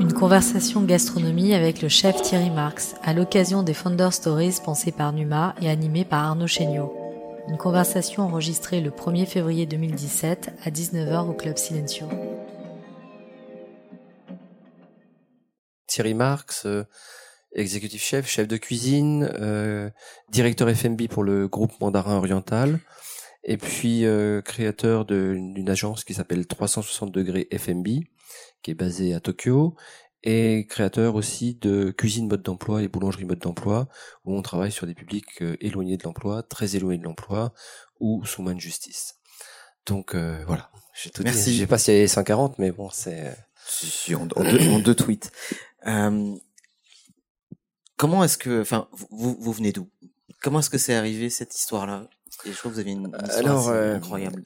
Une conversation gastronomie avec le chef Thierry Marx à l'occasion des Founder Stories pensées par Numa et animées par Arnaud Chéniaud. Une conversation enregistrée le 1er février 2017 à 19h au Club Silencio. Thierry Marx, euh, exécutif chef, chef de cuisine, euh, directeur FMB pour le groupe Mandarin Oriental, et puis euh, créateur d'une agence qui s'appelle 360 degrés FMB, qui est basée à Tokyo, et créateur aussi de cuisine mode d'emploi et boulangerie mode d'emploi, où on travaille sur des publics euh, éloignés de l'emploi, très éloignés de l'emploi, ou sous main de justice. Donc euh, voilà, j'ai tout Merci. dit. Je sais pas s'il y a 140, mais bon, c'est... Si, en, en deux, en deux tweets. Euh, comment est-ce que, enfin, vous, vous venez d'où? Comment est-ce que c'est arrivé cette histoire-là? Et je crois que vous avez une, une histoire Alors, euh, incroyable.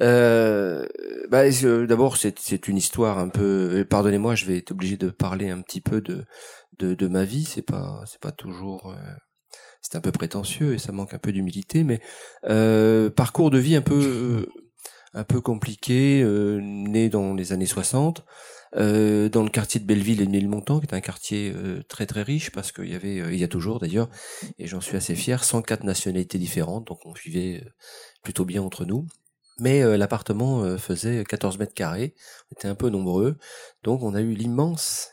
Euh, bah, d'abord, c'est, une histoire un peu. euh, Pardonnez-moi, je vais être obligé de parler un petit peu de de, de ma vie. C'est pas c'est pas toujours. euh, c'est un peu prétentieux et ça manque un peu d'humilité, mais euh, parcours de vie un peu euh, un peu compliqué, euh, né dans les années 60. Euh, dans le quartier de Belleville et de Ménilmontant, qui est un quartier euh, très très riche parce qu'il y avait, euh, il y a toujours d'ailleurs, et j'en suis assez fier, 104 nationalités différentes, donc on vivait plutôt bien entre nous. Mais l'appartement faisait 14 mètres carrés, on était un peu nombreux, donc on a eu l'immense,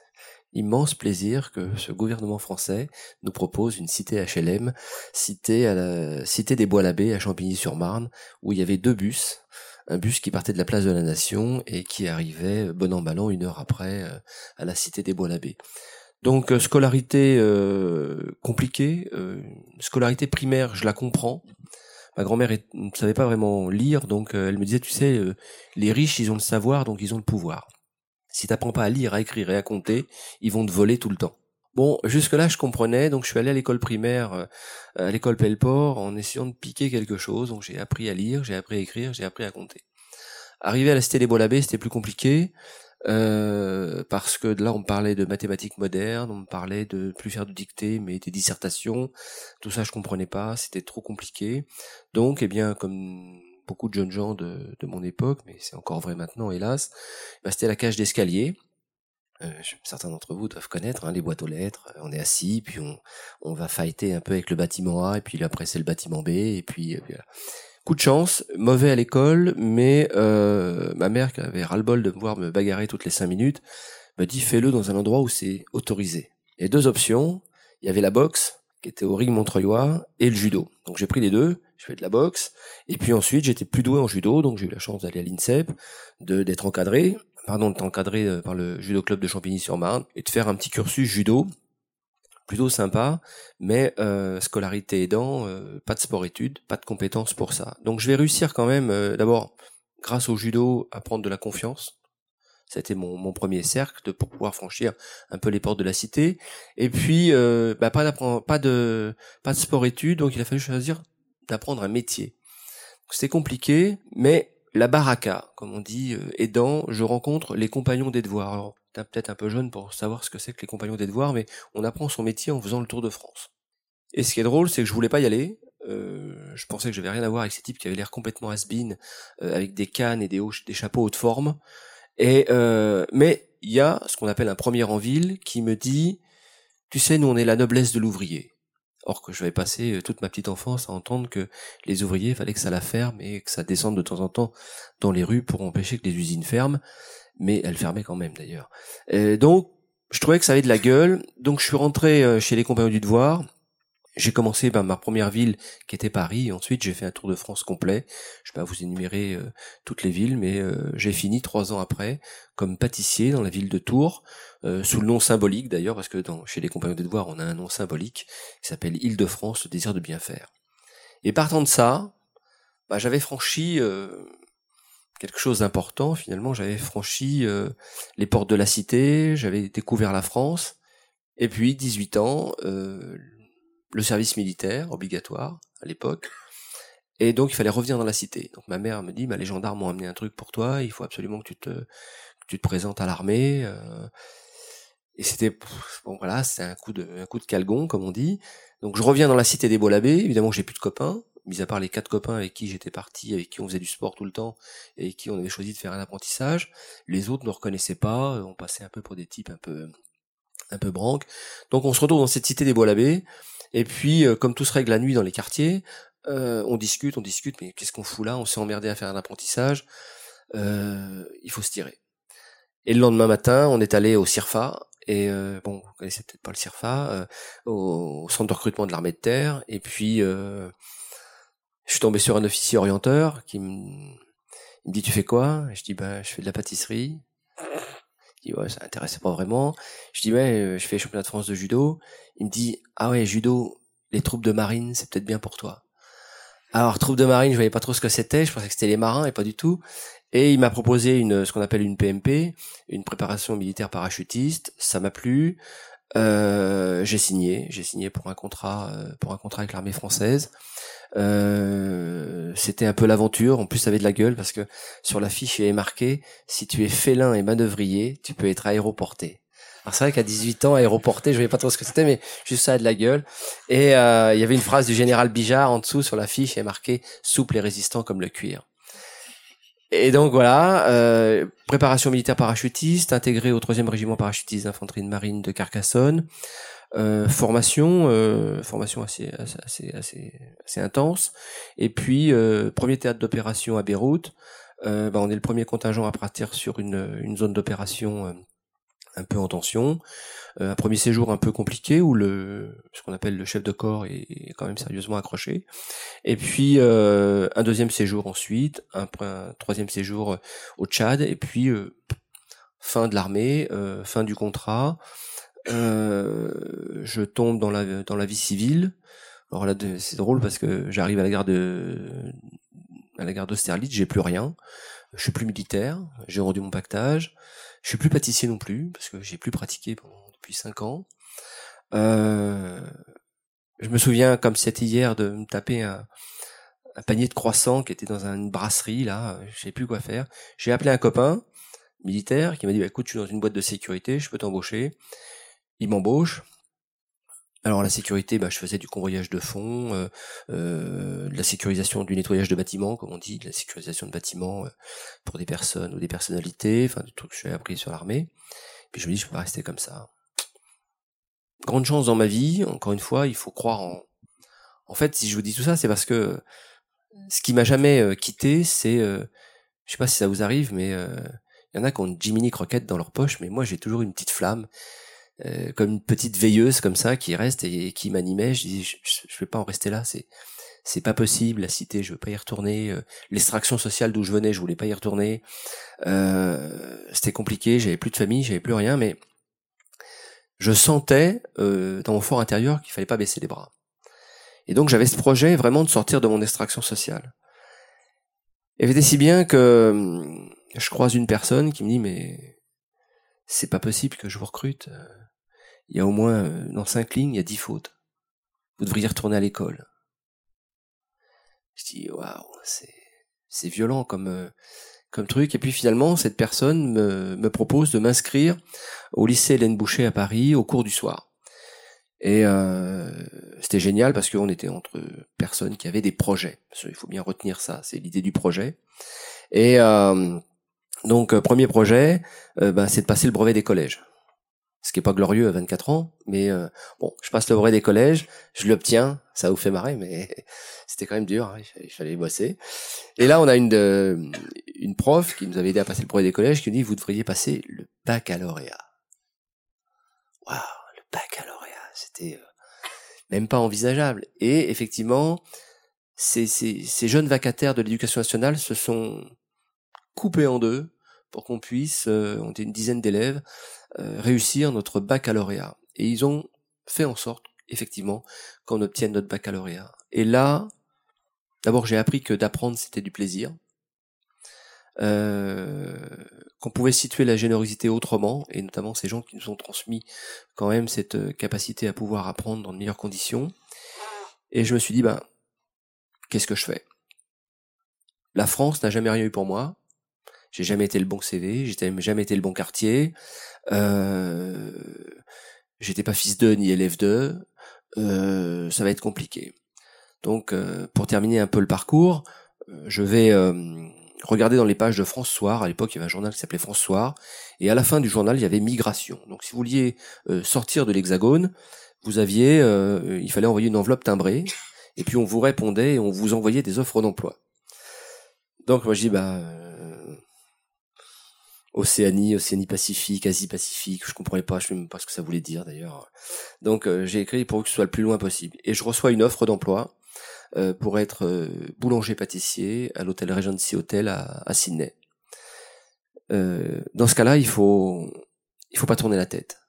immense plaisir que ce gouvernement français nous propose une cité HLM, cité à la cité des Bois-l'Abbé à Champigny-sur-Marne, où il y avait deux bus, un bus qui partait de la place de la Nation et qui arrivait euh, bon an une heure après euh, à la cité des Bois-l'Abbé. Donc euh, scolarité compliquée, scolarité primaire, je la comprends. Ma grand-mère ne savait pas vraiment lire, donc elle me disait, tu sais, les riches, ils ont le savoir, donc ils ont le pouvoir. Si t'apprends pas à lire, à écrire et à compter, ils vont te voler tout le temps. Bon, jusque-là, je comprenais, donc je suis allé à l'école primaire, euh, à l'école Pelleport, en essayant de piquer quelque chose. Donc j'ai appris à lire, j'ai appris à écrire, j'ai appris à compter. Arrivé à la Cité des Beaux-Labbés, c'était plus compliqué, euh, parce que là, on me parlait de mathématiques modernes, on me parlait de plus faire de dictées, mais des dissertations. Tout ça, je comprenais pas, c'était trop compliqué. Donc, eh bien, comme beaucoup de jeunes gens de, de mon époque, mais c'est encore vrai maintenant, hélas, bah, c'était la cage d'escalier. Euh, certains d'entre vous doivent connaître hein, les boîtes aux lettres. Euh, On est assis, puis on, va fighter un peu avec le bâtiment A, et puis après c'est le bâtiment B, et puis euh, voilà. Coup de chance, mauvais à l'école, mais ma mère, qui avait ras-le-bol de me voir me bagarrer toutes les cinq minutes, me dit fais-le dans un endroit où c'est autorisé. Il y deux options. Il y avait la boxe, qui était au ring montreuillois, et le judo. Donc j'ai pris les deux, je fais de la boxe, et puis ensuite j'étais plus doué en judo, donc j'ai eu la chance d'aller à l'INSEP, d'être encadré, pardon, d'être encadré euh, par le judo club de Champigny-sur-Marne, et de faire un petit cursus judo, plutôt sympa, mais euh, scolarité aidant, euh, pas de sport-études, pas de compétences pour ça. Donc je vais réussir quand même, d'abord, grâce au judo, à prendre de la confiance. C'était mon, mon premier cercle de, pour pouvoir franchir un peu les portes de la cité. Et puis, bah, pas, pas de pas de sport-études, donc il a fallu choisir d'apprendre un métier. C'était compliqué, mais la baraka, comme on dit, euh, aidant, je rencontre les compagnons des devoirs. Alors, peut-être un peu jeune pour savoir ce que c'est que les compagnons des devoirs, mais on apprend son métier en faisant le tour de France. Et ce qui est drôle, c'est que je voulais pas y aller. Euh, je pensais que j'avais rien à voir avec ces types qui avaient l'air complètement has-been, euh, avec des cannes et des, hauts- des chapeaux haute forme. Et euh, mais il y a ce qu'on appelle un premier en ville qui me dit, tu sais, nous on est la noblesse de l'ouvrier. Or que je vais passer euh, toute ma petite enfance à entendre que les ouvriers, fallait que ça la ferme et que ça descende de temps en temps dans les rues pour empêcher que les usines ferment. Mais elles fermaient quand même d'ailleurs. Donc, je trouvais que ça avait de la gueule. Donc, je suis rentré euh, chez les compagnons du devoir. J'ai commencé par ma première ville qui était Paris. Ensuite, j'ai fait un tour de France complet. Je vais pas vous énumérer euh, toutes les villes, mais euh, j'ai fini trois ans après comme pâtissier dans la ville de Tours, euh, sous le nom symbolique d'ailleurs, parce que dans, chez les compagnons des devoirs, on a un nom symbolique qui s'appelle Île-de-France, le désir de bien faire. Et partant de ça, bah, j'avais franchi euh, quelque chose d'important finalement. J'avais franchi euh, les portes de la cité, j'avais découvert la France. Et puis, 18 ans, euh, le service militaire obligatoire à l'époque. Et donc, il fallait revenir dans la cité. Donc, ma mère me dit, bah, les gendarmes m'ont amené un truc pour toi, il faut absolument que tu te, tu te présentes à l'armée. euh. et c'était, bon voilà, un coup de, un coup de calgon, comme on dit. Donc, je reviens dans la cité des Beaux-Labbés. Évidemment, j'ai plus de copains. mis à part les quatre copains avec qui j'étais parti, avec qui on faisait du sport tout le temps, et qui on avait choisi de faire un apprentissage, les autres ne reconnaissaient pas, on passait un peu pour des types un peu un peu branques. Donc on se retrouve dans cette cité des Bois-l'Abbé, et puis comme tout se règle la nuit dans les quartiers, on discute, on discute, mais qu'est-ce qu'on fout là? On s'est emmerdé à faire un apprentissage, il faut se tirer. Et le lendemain matin, on est allé au CIRFA, et euh, bon, vous connaissez peut-être pas le CIRFA, euh, au, centre de recrutement de l'armée de terre. Et puis, euh, je suis tombé sur un officier orienteur qui me, dit tu fais quoi? Je dis bah je fais de la pâtisserie. Il dit ouais ça m'intéresse pas vraiment. Je dis ouais je fais championnat de France de judo. Il me dit ah ouais judo les troupes de marine c'est peut-être bien pour toi. Alors troupes de marine je voyais pas trop ce que c'était. Je pensais que c'était les marins et pas du tout. Et il m'a proposé une, ce qu'on appelle une PMP, une préparation militaire parachutiste. Ça m'a plu. Euh, j'ai signé, j'ai signé pour un contrat, euh, pour un contrat avec l'armée française. Euh, c'était un peu l'aventure. En plus, ça avait de la gueule parce que sur la fiche il est marqué si tu es félin et manœuvrier, tu peux être aéroporté. Alors c'est vrai qu'à 18 ans, aéroporté, je voyais pas trop ce que c'était, mais juste ça a de la gueule. Et il y avait une phrase du général Bijard en dessous sur la fiche, il est marqué souple et résistant comme le cuir. Et donc voilà, euh, préparation militaire parachutiste, intégré au 3e régiment parachutiste d'infanterie de marine de Carcassonne, euh, formation, euh, formation assez, assez, assez, assez, intense, et puis euh, premier théâtre d'opération à Beyrouth. Euh, bah, on est le premier contingent à partir sur une, une zone d'opération euh, un peu en tension. Euh, un premier séjour un peu compliqué où le ce qu'on appelle le chef de corps est, quand même sérieusement accroché. Et puis euh, un deuxième séjour ensuite, un, troisième séjour au Tchad et puis euh, fin de l'armée, fin du contrat. je tombe dans la dans la vie civile. Alors là c'est drôle parce que j'arrive à la gare de à la gare d'Austerlitz, j'ai plus rien. Je suis plus militaire, j'ai rendu mon pactage. Je suis plus pâtissier non plus parce que j'ai plus pratiqué depuis cinq ans. Euh, je me souviens comme c'était hier de me taper un, panier de croissants qui était dans une brasserie là. Je sais plus quoi faire. J'ai appelé un copain militaire qui m'a dit bah, écoute, je suis dans une boîte de sécurité, je peux t'embaucher. Il m'embauche. Alors la sécurité, bah, je faisais du convoyage de fonds, euh, euh, de la sécurisation, du nettoyage de bâtiments, comme on dit, de la sécurisation de bâtiments euh, pour des personnes ou des personnalités, enfin des trucs que j'ai appris sur l'armée. Puis je me dis, je peux pas rester comme ça. Grande chance dans ma vie, encore une fois, il faut croire en. En fait, si je vous dis tout ça, c'est parce que ce qui m'a jamais quitté, c'est, je sais pas si ça vous arrive, mais il y en a qui ont une Jiminy Croquette dans leur poche, mais moi j'ai toujours une petite flamme euh, comme une petite veilleuse comme ça qui reste et, qui m'animait. Je dis, je, je, vais pas en rester là. C'est c'est pas possible. La cité, je veux pas y retourner. Euh, l'extraction sociale d'où je venais, je voulais pas y retourner. Euh, C'était compliqué. J'avais plus de famille, j'avais plus rien, mais je sentais euh, dans mon fort intérieur qu'il fallait pas baisser les bras. Et donc j'avais ce projet vraiment de sortir de mon extraction sociale. Et c'était si bien que hum, je croise une personne qui me dit mais c'est pas possible que je vous recrute il y a au moins, euh, dans cinq lignes, il y a dix fautes. Vous devriez retourner à l'école. Je dis, waouh, c'est, c'est violent comme, euh, truc. Et puis finalement, cette personne me, propose de m'inscrire au lycée Hélène Boucher à Paris au cours du soir. Et euh, c'était génial parce qu'on était entre personnes qui avaient des projets. il faut bien retenir ça, c'est l'idée du projet. Et euh, donc, premier projet, bah, c'est de passer le brevet des collèges ce qui est pas glorieux à 24 ans, mais euh, bon, je passe le brevet des collèges, je l'obtiens, ça vous fait marrer, mais c'était quand même dur, hein, il, fallait, bosser. Et là, on a une euh, prof qui nous avait aidé à passer le brevet des collèges, qui nous dit vous devriez passer le baccalauréat. Waouh, le baccalauréat, c'était euh, même pas envisageable. Et effectivement, ces, jeunes vacataires de l'éducation nationale se sont coupés en deux pour qu'on puisse, on était une dizaine d'élèves, euh, réussir notre baccalauréat. Et ils ont fait en sorte, effectivement, qu'on obtienne notre baccalauréat. Et là, d'abord j'ai appris que d'apprendre c'était du plaisir, euh, qu'on pouvait situer la générosité autrement, et notamment ces gens qui nous ont transmis quand même cette euh, capacité à pouvoir apprendre dans de meilleures conditions. Et je me suis dit, ben, qu'est-ce que je fais? La France n'a jamais rien eu pour moi. J'ai jamais été le bon CV, j'ai jamais été le bon quartier. Euh, j'étais pas fils d'eux ni élève d'eux. Euh, ça va être compliqué. Donc, pour terminer un peu le parcours, je vais regarder dans les pages de France Soir. À l'époque, il y avait un journal qui s'appelait France Soir. Et à la fin du journal, il y avait Migration. Donc, si vous vouliez sortir de l'Hexagone, vous aviez, il fallait envoyer une enveloppe timbrée. Et puis, on vous répondait et on vous envoyait des offres d'emploi. Donc, moi, je dis, bah, Océanie, Océanie Pacifique, Asie Pacifique, je comprenais pas, je sais même pas ce que ça voulait dire d'ailleurs. Donc euh, j'ai écrit pour que ce soit le plus loin possible. Et je reçois une offre d'emploi euh, pour être euh, boulanger pâtissier à l'hôtel Regency Hotel à, à Sydney. dans ce cas-là, il faut il faut pas tourner la tête.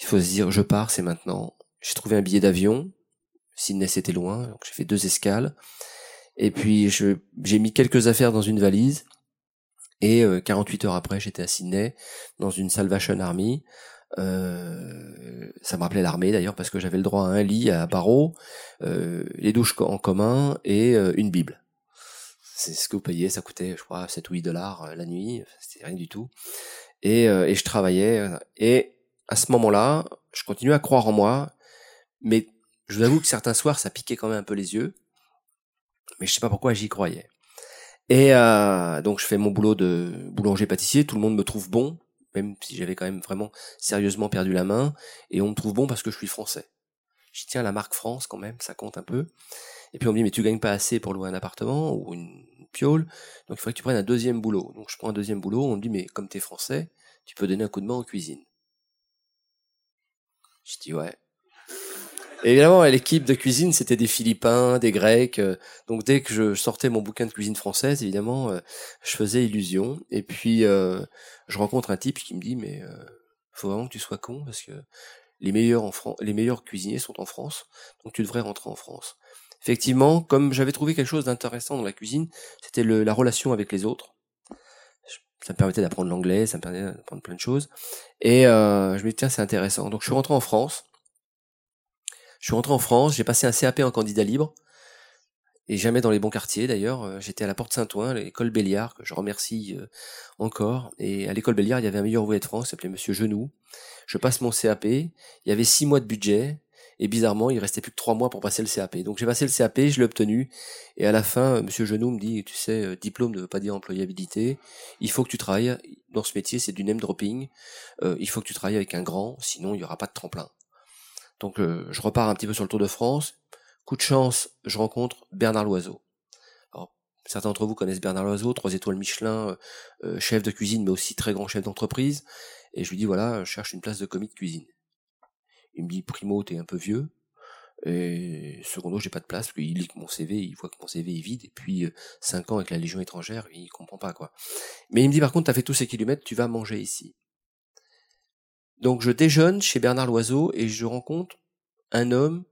Il faut se dire je pars, c'est maintenant. J'ai trouvé un billet d'avion. Sydney c'était loin, donc j'ai fait deux escales. Et puis j'ai mis quelques affaires dans une valise et 48 euh, heures après, j'étais à Sydney dans une Salvation Army. Euh, ça me rappelait l'armée d'ailleurs parce que j'avais le droit à un lit à barreaux, euh, les douches en commun et euh, une Bible. C'est ce que vous payez, ça coûtait je crois 7 ou 8 dollars la nuit, c'était rien du tout. Et, et je travaillais et à ce moment-là, je continuais à croire en moi, mais je vous avoue que certains soirs ça piquait quand même un peu les yeux, mais je sais pas pourquoi j'y croyais. Et euh, donc je fais mon boulot de boulanger-pâtissier, tout le monde me trouve bon, même si j'avais quand même vraiment sérieusement perdu la main, et on me trouve bon parce que je suis français. Je tiens la marque France quand même, ça compte un peu. Et puis on me dit mais tu gagnes pas assez pour louer un appartement ou une piole, donc il faudrait que tu prennes un deuxième boulot. Donc je prends un deuxième boulot, on me dit mais comme t'es français, tu peux donner un coup de main en cuisine. Je dis ouais évidemment, l'équipe de cuisine, c'était des Philippins, des Grecs. Euh, donc dès que je sortais mon bouquin de cuisine française, évidemment, euh, je faisais illusion. Et puis, euh, je rencontre un type qui me dit, mais faut vraiment que tu sois con parce que les meilleurs en France, les meilleurs cuisiniers sont en France, donc tu devrais rentrer en France. Effectivement, comme j'avais trouvé quelque chose d'intéressant dans la cuisine, c'était la relation avec les autres. Ça me permettait d'apprendre l'anglais, ça me permettait d'apprendre plein de choses. Et je me dis tiens c'est intéressant. Donc je suis rentré en France. Je suis rentré en France, j'ai passé un CAP en candidat libre, et jamais dans les bons quartiers d'ailleurs. Euh, j'étais à la Porte Saint-Ouen, l'école Béliard, que je remercie euh, encore. Et à l'école Béliard, il y avait un meilleur ouvrier de France, s'appelait Monsieur Genoux. Je passe mon CAP, il y avait six mois de budget, et bizarrement, il restait plus que trois mois pour passer le CAP. Donc j'ai passé le CAP, je l'ai obtenu, et à la fin, Monsieur Genoux me dit, tu sais, euh, diplôme ne veut pas dire employabilité, il faut que tu travailles, dans ce métier c'est du name dropping, il faut que tu travailles avec un grand, sinon il n'y aura pas de tremplin. Donc euh, je repars un petit peu sur le Tour de France. Coup de chance, je rencontre Bernard Loiseau. Alors, certains d'entre vous connaissent Bernard Loiseau, trois étoiles Michelin, euh, euh, chef de cuisine, mais aussi très grand chef d'entreprise. Et je lui dis voilà, je cherche une place de commis de cuisine. Il me dit primo, t'es un peu vieux. Et secondo, j'ai pas de place, parce qu'il lit mon CV, il voit que mon CV est vide, et puis 5 ans avec la Légion étrangère, il comprend pas quoi. Mais il me dit par contre, t'as fait tous ces kilomètres, tu vas manger ici. Donc je déjeune chez Bernard Loiseau et je rencontre un homme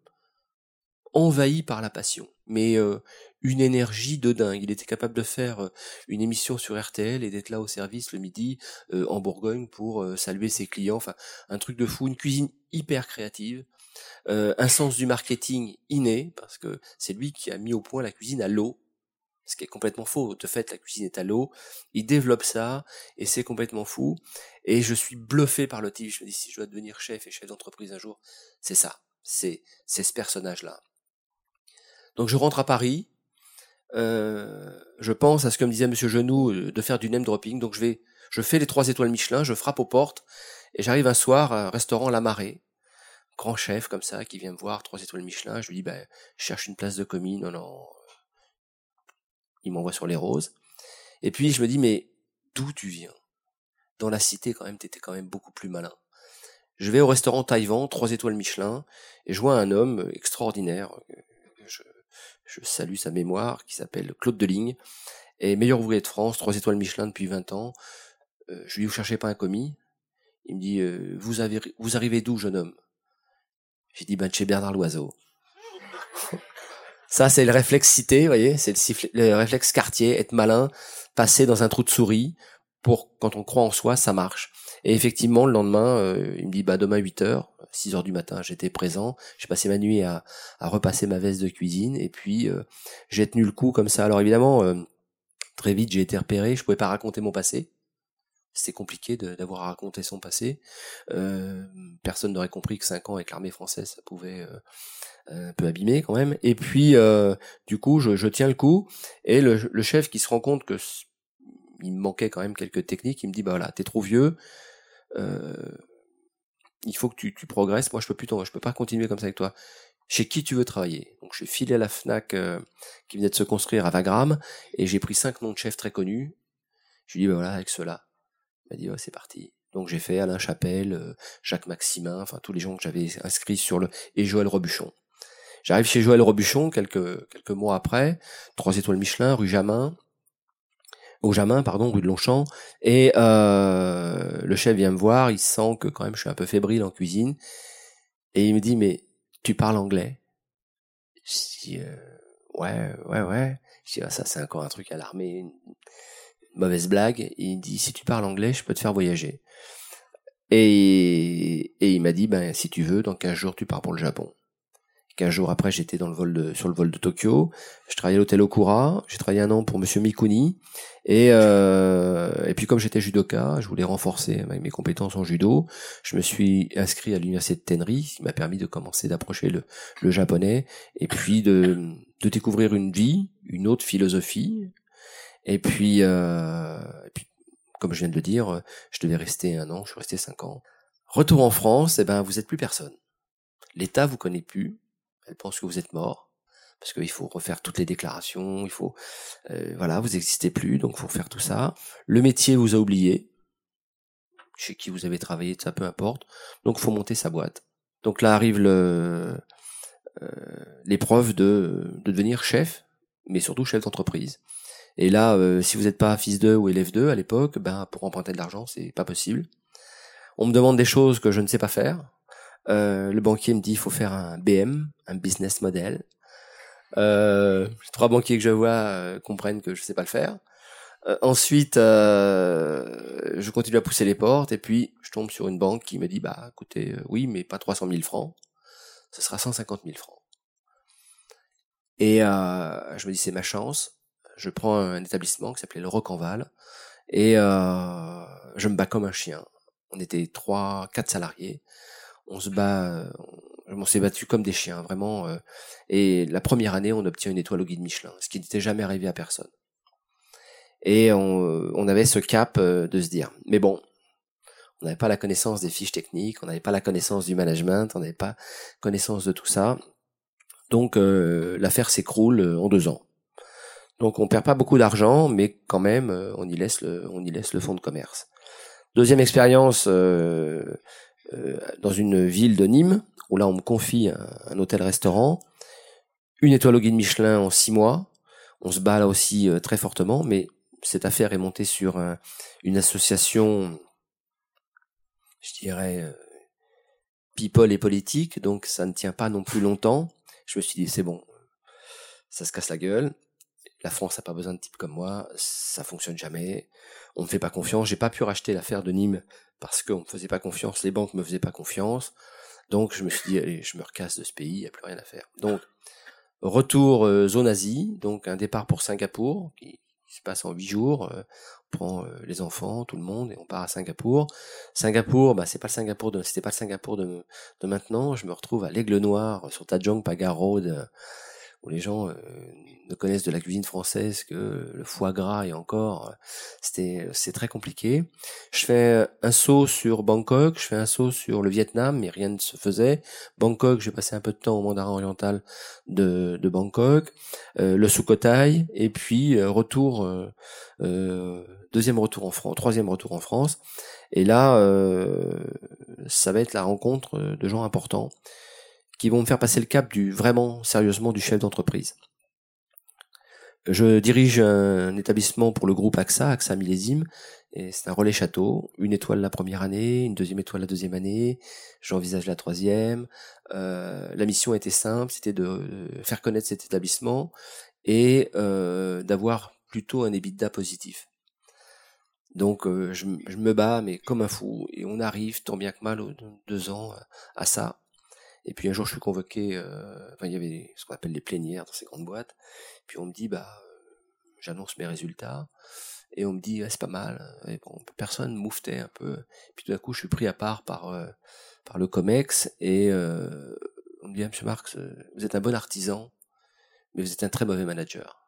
envahi par la passion, mais euh, une énergie de dingue. Il était capable de faire euh, une émission sur RTL et d'être là au service le midi euh, en Bourgogne pour saluer ses clients. Enfin, un truc de fou, une cuisine hyper créative, un sens du marketing inné parce que c'est lui qui a mis au point la cuisine à l'eau ce qui est complètement faux. De fait, la cuisine est à l'eau. Il développe ça et c'est complètement fou. Et je suis bluffé par le type. Je me dis si je dois devenir chef et chef d'entreprise un jour, c'est ça. C'est c'est ce personnage-là. Donc je rentre à Paris. Euh, je pense à ce que me disait Monsieur Genoux euh, de faire du name dropping. Donc je vais, je fais les trois étoiles Michelin, je frappe aux portes et j'arrive un soir à un restaurant La Marée grand chef comme ça qui vient me voir, trois étoiles Michelin, je lui dis ben je cherche une place de commis, non non, il m'envoie sur les roses. Et puis je me dis, mais d'où tu viens? Dans la cité, quand même, t'étais quand même beaucoup plus malin. Je vais au restaurant Taïwan, trois étoiles Michelin, et je vois un homme extraordinaire. Je, je salue sa mémoire, qui s'appelle Claude Deligne, et meilleur ouvrier de France, trois étoiles Michelin depuis 20 ans. Euh, je lui dis, vous cherchez pas un commis? Il me dit, euh, vous, arrivez d'où, jeune homme? J'ai dit, ben, chez Bernard Loiseau. Ça, c'est le réflexe cité, voyez, c'est le, réflexe quartier, être malin, passer dans un trou de souris, pour quand on croit en soi, ça marche. Et effectivement, le lendemain, euh, il me dit, bah demain 8 heures, 6 heures du matin, j'étais présent. J'ai passé ma nuit à, repasser ma veste de cuisine, et puis euh, j'ai tenu le coup comme ça. Alors évidemment, euh, très vite, j'ai été repéré, je pouvais pas raconter mon passé. C'était compliqué d'avoir à raconter son passé. Euh, personne n'aurait compris que cinq ans avec l'armée française, ça pouvait euh, un peu abîmer quand même. Et puis, euh, du coup, je, je, tiens le coup. Et le, le, chef qui se rend compte que il me manquait quand même quelques techniques, il me dit, bah voilà, t'es trop vieux. Euh, il faut que tu, tu, progresses. Moi, je peux plus, je peux pas continuer comme ça avec toi. Chez qui tu veux travailler? Donc, je suis filé à la Fnac euh, qui venait de se construire à Wagram et j'ai pris cinq noms de chefs très connus. Je lui dis, bah voilà, avec ceux-là. M'a dit, ouais, c'est parti. Donc j'ai fait Alain Chapelle, euh, Jacques Maximin, enfin tous les gens que j'avais inscrits sur le et Joël Robuchon. J'arrive chez Joël Robuchon quelques quelques mois après, trois étoiles Michelin, rue Jamin, au Jamin, pardon, rue de Longchamp, et euh, le chef vient me voir, il sent que quand même je suis un peu fébrile en cuisine, et il me dit mais tu parles anglais? Je dis euh, ouais ouais ouais. Je dis ah, ça c'est encore un truc à l'armée, mauvaise blague. Il dit si tu parles anglais, je peux te faire voyager. Et, il m'a dit ben si tu veux, dans 15 jours tu pars pour le Japon. 15 jours après, j'étais dans le vol de, sur le vol de Tokyo. Je travaillais à l'hôtel Okura. J'ai travaillé un an pour Monsieur Mikuni. Et, euh, puis comme j'étais judoka, je voulais renforcer mes compétences en judo. Je me suis inscrit à l'université de Tenri, ce qui m'a permis de commencer d'approcher le, le, japonais et puis de, de découvrir une vie, une autre philosophie. Et puis, euh, et puis, comme je viens de le dire, je devais rester un an. Je suis resté cinq ans. Retour en France, eh ben vous êtes plus personne. L'État vous connaît plus elle pense que vous êtes mort parce qu'il faut refaire toutes les déclarations, il faut euh, voilà, vous n'existez plus, donc faut refaire tout ça. Le métier vous a oublié, chez qui vous avez travaillé, ça peu importe. Donc faut monter sa boîte. Donc là arrive le euh, l'épreuve de devenir chef, mais surtout chef d'entreprise. Et là, euh, si vous n'êtes pas fils 2 ou élève 2 à l'époque, ben pour emprunter de l'argent, c'est pas possible. On me demande des choses que je ne sais pas faire. Euh, le banquier me dit il faut faire un BM, un business model. Euh, trois banquiers que je vois euh, comprennent que je sais pas le faire. Euh, ensuite, euh, je continue à pousser les portes et puis je tombe sur une banque qui me dit bah écoutez oui mais pas 300 000 francs, ce sera 150 000 francs. Et je me dis c'est ma chance. Je prends un établissement qui s'appelait le Rocanval et je me bats comme un chien. On était trois, quatre salariés on se bat, euh, on s'est battu comme des chiens, vraiment. Euh, et la première année, on obtient une étoile au guide Michelin, ce qui n'était jamais arrivé à personne. Et on, euh, on avait ce cap de se dire, mais bon, on n'avait pas la connaissance des fiches techniques, on n'avait pas la connaissance du management, on n'avait pas connaissance de tout ça. Donc l'affaire s'écroule en deux ans. Donc on perd pas beaucoup d'argent, mais quand même on y laisse le, on y laisse le fonds de commerce. Deuxième expérience, euh, dans une ville de Nîmes, où là on me confie un, hôtel-restaurant, une étoile au guide Michelin en six mois. On se bat là aussi euh, très fortement, mais cette affaire est montée sur une association, je dirais, euh, people et politique, donc ça ne tient pas non plus longtemps. Je me suis dit, c'est bon, ça se casse la gueule. La France n'a pas besoin de types comme moi, ça fonctionne jamais. On ne fait pas confiance. J'ai pas pu racheter l'affaire de Nîmes parce qu'on me faisait pas confiance, les banques me faisaient pas confiance. Donc je me suis dit, allez, je me recasse de ce pays, il n'y a plus rien à faire. Donc, retour euh, zone Asie, donc un départ pour Singapour, qui, se passe en huit jours. Euh, on prend euh, les enfants, tout le monde, et on part à Singapour. Singapour, bah c'est pas le Singapour de, c'était pas le Singapour de, de maintenant. Je me retrouve à l'Aigle Noir sur Tajong Pagar Road où les gens euh, ne connaissent de la cuisine française que le foie gras et encore, euh, c'était c'est très compliqué. Je fais un saut sur Bangkok, je fais un saut sur le Vietnam, mais rien ne se faisait. Bangkok, j'ai passé un peu de temps au mandarin oriental de, de Bangkok, euh, le Sukhothai, et puis retour, deuxième retour en France, troisième retour en France. Et là, ça va être la rencontre de gens importants qui vont me faire passer le cap du vraiment sérieusement du chef d'entreprise. Je dirige un établissement pour le groupe AXA, AXA Millésime, et c'est un relais château, une étoile la première année, une deuxième étoile la deuxième année, j'envisage la troisième. Euh, la mission était simple, c'était de faire connaître cet établissement et euh, d'avoir plutôt un EBITDA positif. Donc euh, je, je, me bats, mais comme un fou, et on arrive, tant bien que mal, deux ans à ça. Et puis un jour, je suis convoqué, euh, enfin, il y avait ce qu'on appelle les plénières dans ces grandes boîtes. Puis on me dit, bah, j'annonce mes résultats et on me dit c'est pas mal. Et bon, personne mouftait un peu. Puis tout d'un coup, je suis pris à part par par le Comex et on me dit ah, Monsieur Marx, vous êtes un bon artisan, mais vous êtes un très mauvais manager.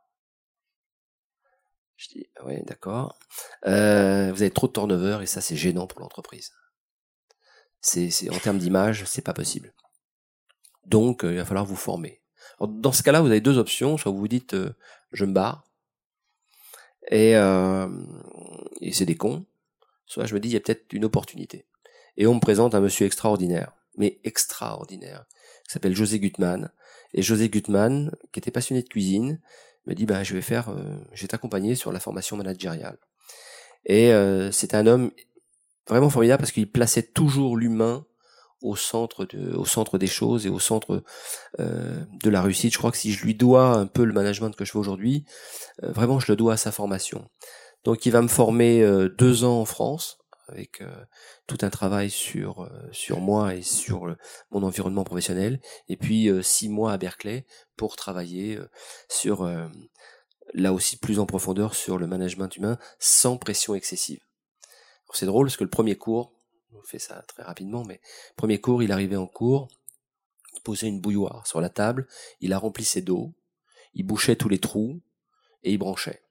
Je dis, ah ouais, d'accord. Euh, vous avez trop de turnover et ça, c'est gênant pour l'entreprise. C'est, en termes d'image, c'est pas possible. Donc, euh, il va falloir vous former. dans ce cas-là, vous avez deux options. Soit vous vous dites, euh, je me barre. Et, et c'est des cons. Soit je me dis, il y a peut-être une opportunité. Et on me présente un monsieur extraordinaire. Mais extraordinaire. Qui s'appelle José Gutmann. Et José Gutmann, qui était passionné de cuisine, me dit bah je vais faire, euh, je vais t'accompagner sur la formation managériale. Et euh, c'est un homme vraiment formidable parce qu'il plaçait toujours l'humain au centre au centre des choses et au centre euh, de la réussite. Je crois que si je lui dois un peu le management que je fais aujourd'hui, euh, vraiment je le dois à sa formation. Donc il va me former deux ans en France avec euh, tout un travail sur euh, sur moi et sur mon environnement professionnel, et puis euh, six mois à Berkeley pour travailler sur là aussi plus en profondeur sur le management humain sans pression excessive. C'est drôle parce que le premier cours, on fait ça très rapidement, mais premier cours, il arrivait en cours, il posait une bouilloire sur la table, il a rempli ses dos, il bouchait tous les trous et il branchait.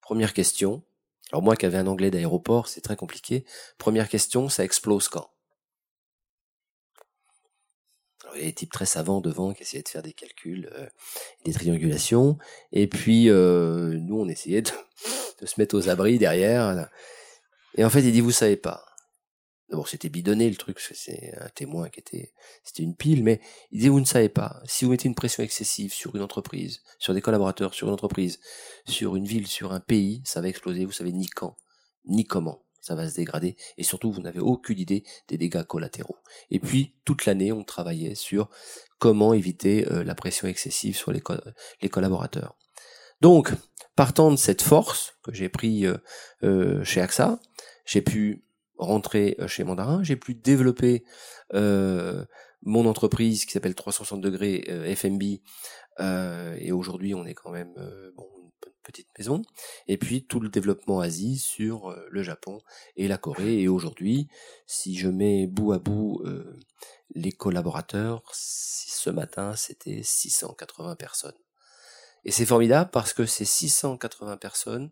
Première question, alors moi qui avais un anglais d'aéroport, c'est très compliqué. Première question, ça explose quand? Il y a des types très savants devant qui essayaient de faire des calculs, euh, des triangulations. Et puis euh, nous, on essayait de, de, se mettre aux abris derrière. Et en fait, il dit, vous savez pas. D'abord, c'était bidonné le truc, c'est un témoin qui était, c'était une pile, mais il dit, vous ne savez pas, si vous mettez une pression excessive sur une entreprise, sur des collaborateurs, sur une entreprise, sur une ville, sur un pays, ça va exploser, vous savez ni quand, ni comment ça va se dégrader, et surtout, vous n'avez aucune idée des dégâts collatéraux. Et puis, toute l'année, on travaillait sur comment éviter euh, la pression excessive sur les, les collaborateurs. Donc, partant de cette force que j'ai pris euh, euh, chez AXA, j'ai pu rentrer euh, chez Mandarin, j'ai pu développer euh, mon entreprise qui s'appelle 360 degrés euh, FMB euh, et aujourd'hui on est quand même euh, bon, une petite maison. Et puis tout le développement Asie sur le Japon et la Corée. Et aujourd'hui si je mets bout à bout les collaborateurs ce matin c'était 680 personnes. Et c'est formidable parce que ces 680 personnes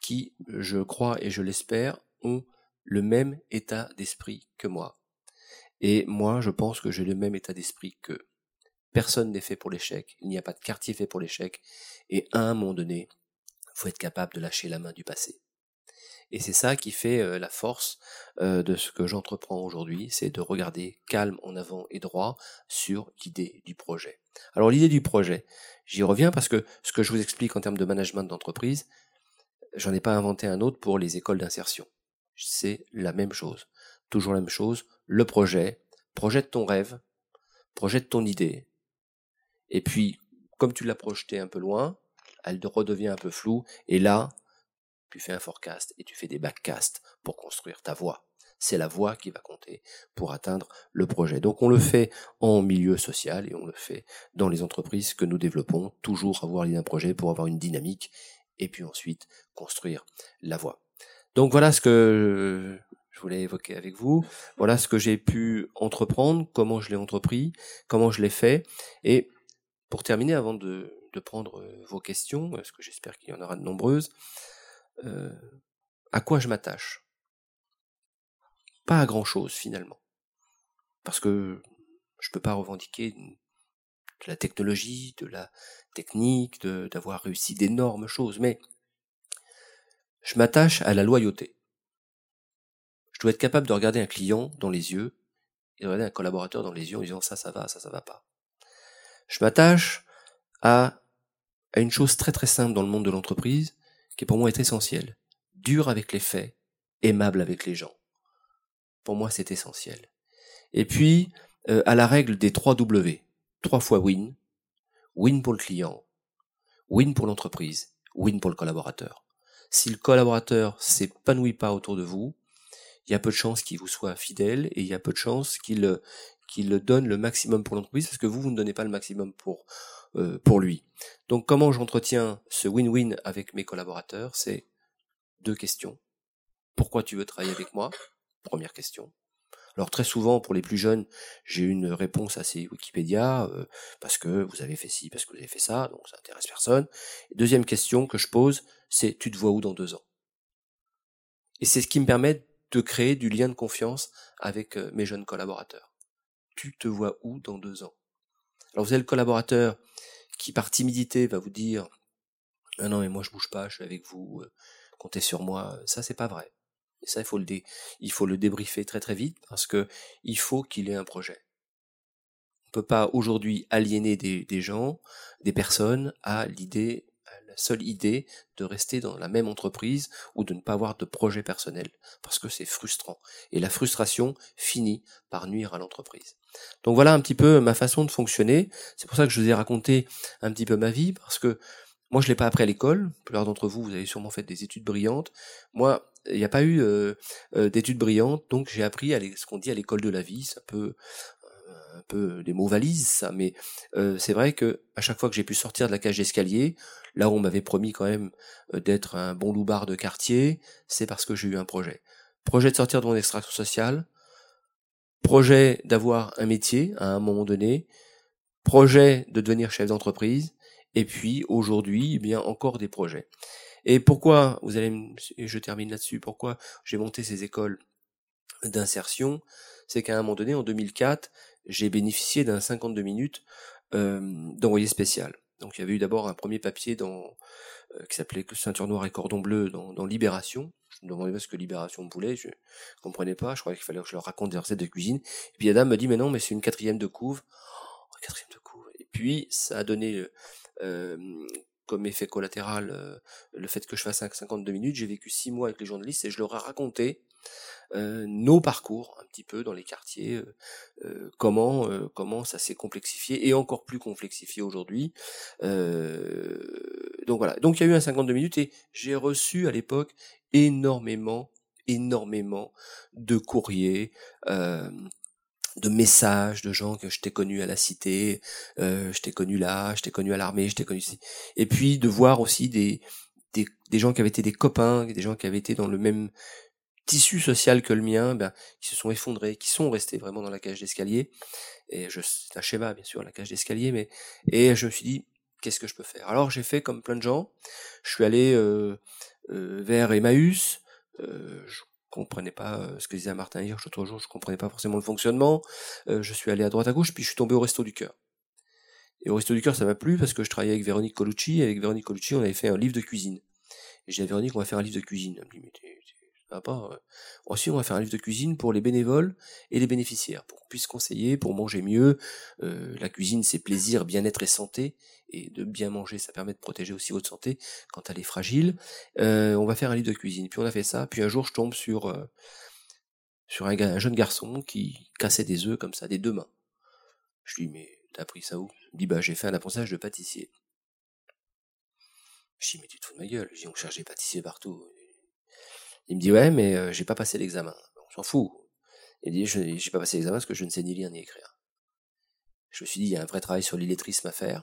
qui je crois et je l'espère ont le même état d'esprit que moi. Et moi, je pense que j'ai le même état d'esprit que personne n'est fait pour l'échec, il n'y a pas de quartier fait pour l'échec, et à un moment donné, faut être capable de lâcher la main du passé. Et c'est ça qui fait euh, la force euh, de ce que j'entreprends aujourd'hui, c'est de regarder calme en avant et droit sur l'idée du projet. Alors l'idée du projet, j'y reviens parce que ce que je vous explique en termes de management d'entreprise, j'en ai pas inventé un autre pour les écoles d'insertion c'est la même chose. Toujours la même chose. Le projet, projette ton rêve, projette ton idée. Et puis, comme tu l'as projeté un peu loin, elle redevient un peu floue. Et là, tu fais un forecast et tu fais des backcasts pour construire ta voie. C'est la voie qui va compter pour atteindre le projet. Donc on le fait en milieu social et on le fait dans les entreprises que nous développons, toujours avoir l'idée d'un projet pour avoir une dynamique et puis ensuite construire la voie. Donc voilà ce que je voulais évoquer avec vous. Voilà ce que j'ai pu entreprendre, comment je l'ai entrepris, comment je l'ai fait. Et pour terminer, avant de, prendre vos questions, parce que j'espère qu'il y en aura de nombreuses, euh, à quoi je m'attache? Pas à grand-chose finalement. Parce que je ne peux pas revendiquer de la technologie, de la technique, d'avoir réussi d'énormes choses, mais je m'attache à la loyauté. Je dois être capable de regarder un client dans les yeux et de regarder un collaborateur dans les yeux en disant ça, ça va, ça, ça va pas. Je m'attache à, une chose très très simple dans le monde de l'entreprise qui pour moi est essentielle. Dur avec les faits, aimable avec les gens. Pour moi, c'est essentiel. Et puis, euh, à la règle des trois W. Trois fois win. Win pour le client. Win pour l'entreprise. Win pour le collaborateur si le collaborateur s'épanouit pas autour de vous, il y a peu de chances qu'il vous soit fidèle et il y a peu de chances qu'il qu'il donne le maximum pour l'entreprise parce que vous vous ne donnez pas le maximum pour euh, pour lui. Donc comment j'entretiens ce win-win avec mes collaborateurs? C'est deux questions. Pourquoi tu veux travailler avec moi? Première question. Alors très souvent, pour les plus jeunes, j'ai une réponse assez Wikipédia, euh, parce que vous avez fait ci, parce que vous avez fait ça, donc ça intéresse personne. deuxième question que je pose, c'est tu te vois où dans deux ans? Et c'est ce qui me permet de créer du lien de confiance avec euh, mes jeunes collaborateurs. Tu te vois où dans deux ans? Alors vous avez le collaborateur qui par timidité va vous dire ah non mais moi je bouge pas, je suis avec vous, euh, comptez sur moi. Ça c'est pas vrai. Et ça, il faut le, débriefer très très vite parce que il faut qu'il ait un projet. On peut pas aujourd'hui aliéner des, gens, des personnes à l'idée, la seule idée de rester dans la même entreprise ou de ne pas avoir de projet personnel parce que c'est frustrant. Et la frustration finit par nuire à l'entreprise. Donc voilà un petit peu ma façon de fonctionner. C'est pour ça que je vous ai raconté un petit peu ma vie parce que moi, je l'ai pas appris à l'école. Plupart d'entre vous, vous avez sûrement fait des études brillantes. Moi, il n'y a pas eu euh, euh, d'études brillantes, donc j'ai appris à ce qu'on dit à l'école de la vie. C'est un peu, un peu des mots valises, ça, mais euh, c'est vrai que à chaque fois que j'ai pu sortir de la cage d'escalier, là où on m'avait promis quand même d'être un bon loupard de quartier, c'est parce que j'ai eu un projet. Projet de sortir de mon extraction sociale, projet d'avoir un métier à un moment donné, projet de devenir chef d'entreprise, et puis aujourd'hui, eh bien encore des projets. Et pourquoi, vous allez, je termine là-dessus, pourquoi j'ai monté ces écoles d'insertion, c'est qu'à un moment donné, en 2004, j'ai bénéficié d'un 52 minutes euh, d'envoyé spécial. Donc il y avait eu d'abord un premier papier dans euh, qui s'appelait Ceinture noire et cordon bleu dans, dans Libération. Je me demandais pas ce que Libération voulait, je comprenais pas, je croyais qu'il fallait que je leur raconte des recettes de cuisine. Et puis la dame me dit mais non, mais c'est une quatrième de couve. Oh, quatrième de couve. Et puis ça a donné euh, comme effet collatéral euh, le fait que je fasse 52 minutes. J'ai vécu six mois avec les journalistes et je leur ai raconté euh, nos parcours un petit peu dans les quartiers, comment comment ça s'est complexifié et encore plus complexifié aujourd'hui. donc voilà. Donc il y a eu un 52 minutes et j'ai reçu à l'époque énormément énormément de courriers, de messages de gens que je t'ai connus à la cité, euh, je t'ai connu là, je t'ai connu à l'armée, je t'ai connu ici. Et puis de voir aussi des, des, des, gens qui avaient été des copains, des gens qui avaient été dans le même tissu social que le mien, ben, qui se sont effondrés, qui sont restés vraiment dans la cage d'escalier. Et je, c'est un schéma, bien sûr, la cage d'escalier, mais, et je me suis dit, qu'est-ce que je peux faire? Alors j'ai fait comme plein de gens. Je suis allé, euh, euh, vers Emmaüs, euh, comprenais pas euh, ce que disait Martin Hirsch l'autre jour, je comprenais pas forcément le fonctionnement. Euh, je suis allé à droite à gauche, puis je suis tombé au Resto du Cœur. Et au Resto du Cœur, ça m'a plu parce que je travaillais avec Véronique Colucci, et avec Véronique Colucci, on avait fait un livre de cuisine. Et j'ai dit à Véronique, on va faire un livre de cuisine. Elle me dit, mais pas. Euh. On va faire un livre de cuisine pour les bénévoles et les bénéficiaires, pour qu'on puisse conseiller, pour manger mieux. la cuisine, c'est plaisir, bien-être et santé et de bien manger, ça permet de protéger aussi votre santé quand elle est fragile. Euh, on va faire un livre de cuisine. Puis on a fait ça. Puis un jour, je tombe sur euh, sur un, jeune garçon qui cassait des œufs comme ça, des deux mains. Je lui dis, mais t'as appris ça où? Il dit, bah j'ai fait un apprentissage de pâtissier. Je dis, mais tu te fous de ma gueule? Je dis, on cherche des pâtissiers partout. Il me dit, ouais, mais euh, j'ai pas passé l'examen. On s'en fout. Il dit, j'ai pas passé l'examen parce que je ne sais ni lire ni écrire. Je me suis dit, il y a un vrai travail sur l'illettrisme à faire.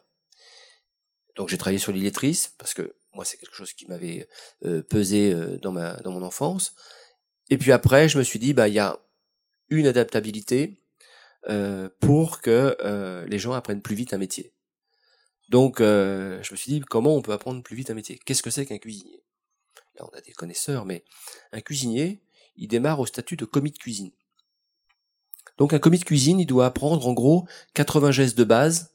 Donc j'ai travaillé sur l'illettrisme parce que moi c'est quelque chose qui m'avait euh, pesé euh, dans ma dans mon enfance. Et puis après je me suis dit bah il y a une adaptabilité euh, pour que les gens apprennent plus vite un métier. Donc je me suis dit comment on peut apprendre plus vite un métier? Qu'est-ce que c'est qu'un cuisinier? Là on a des connaisseurs, mais un cuisinier il démarre au statut de commis de cuisine. Donc un commis de cuisine il doit apprendre en gros 80 gestes de base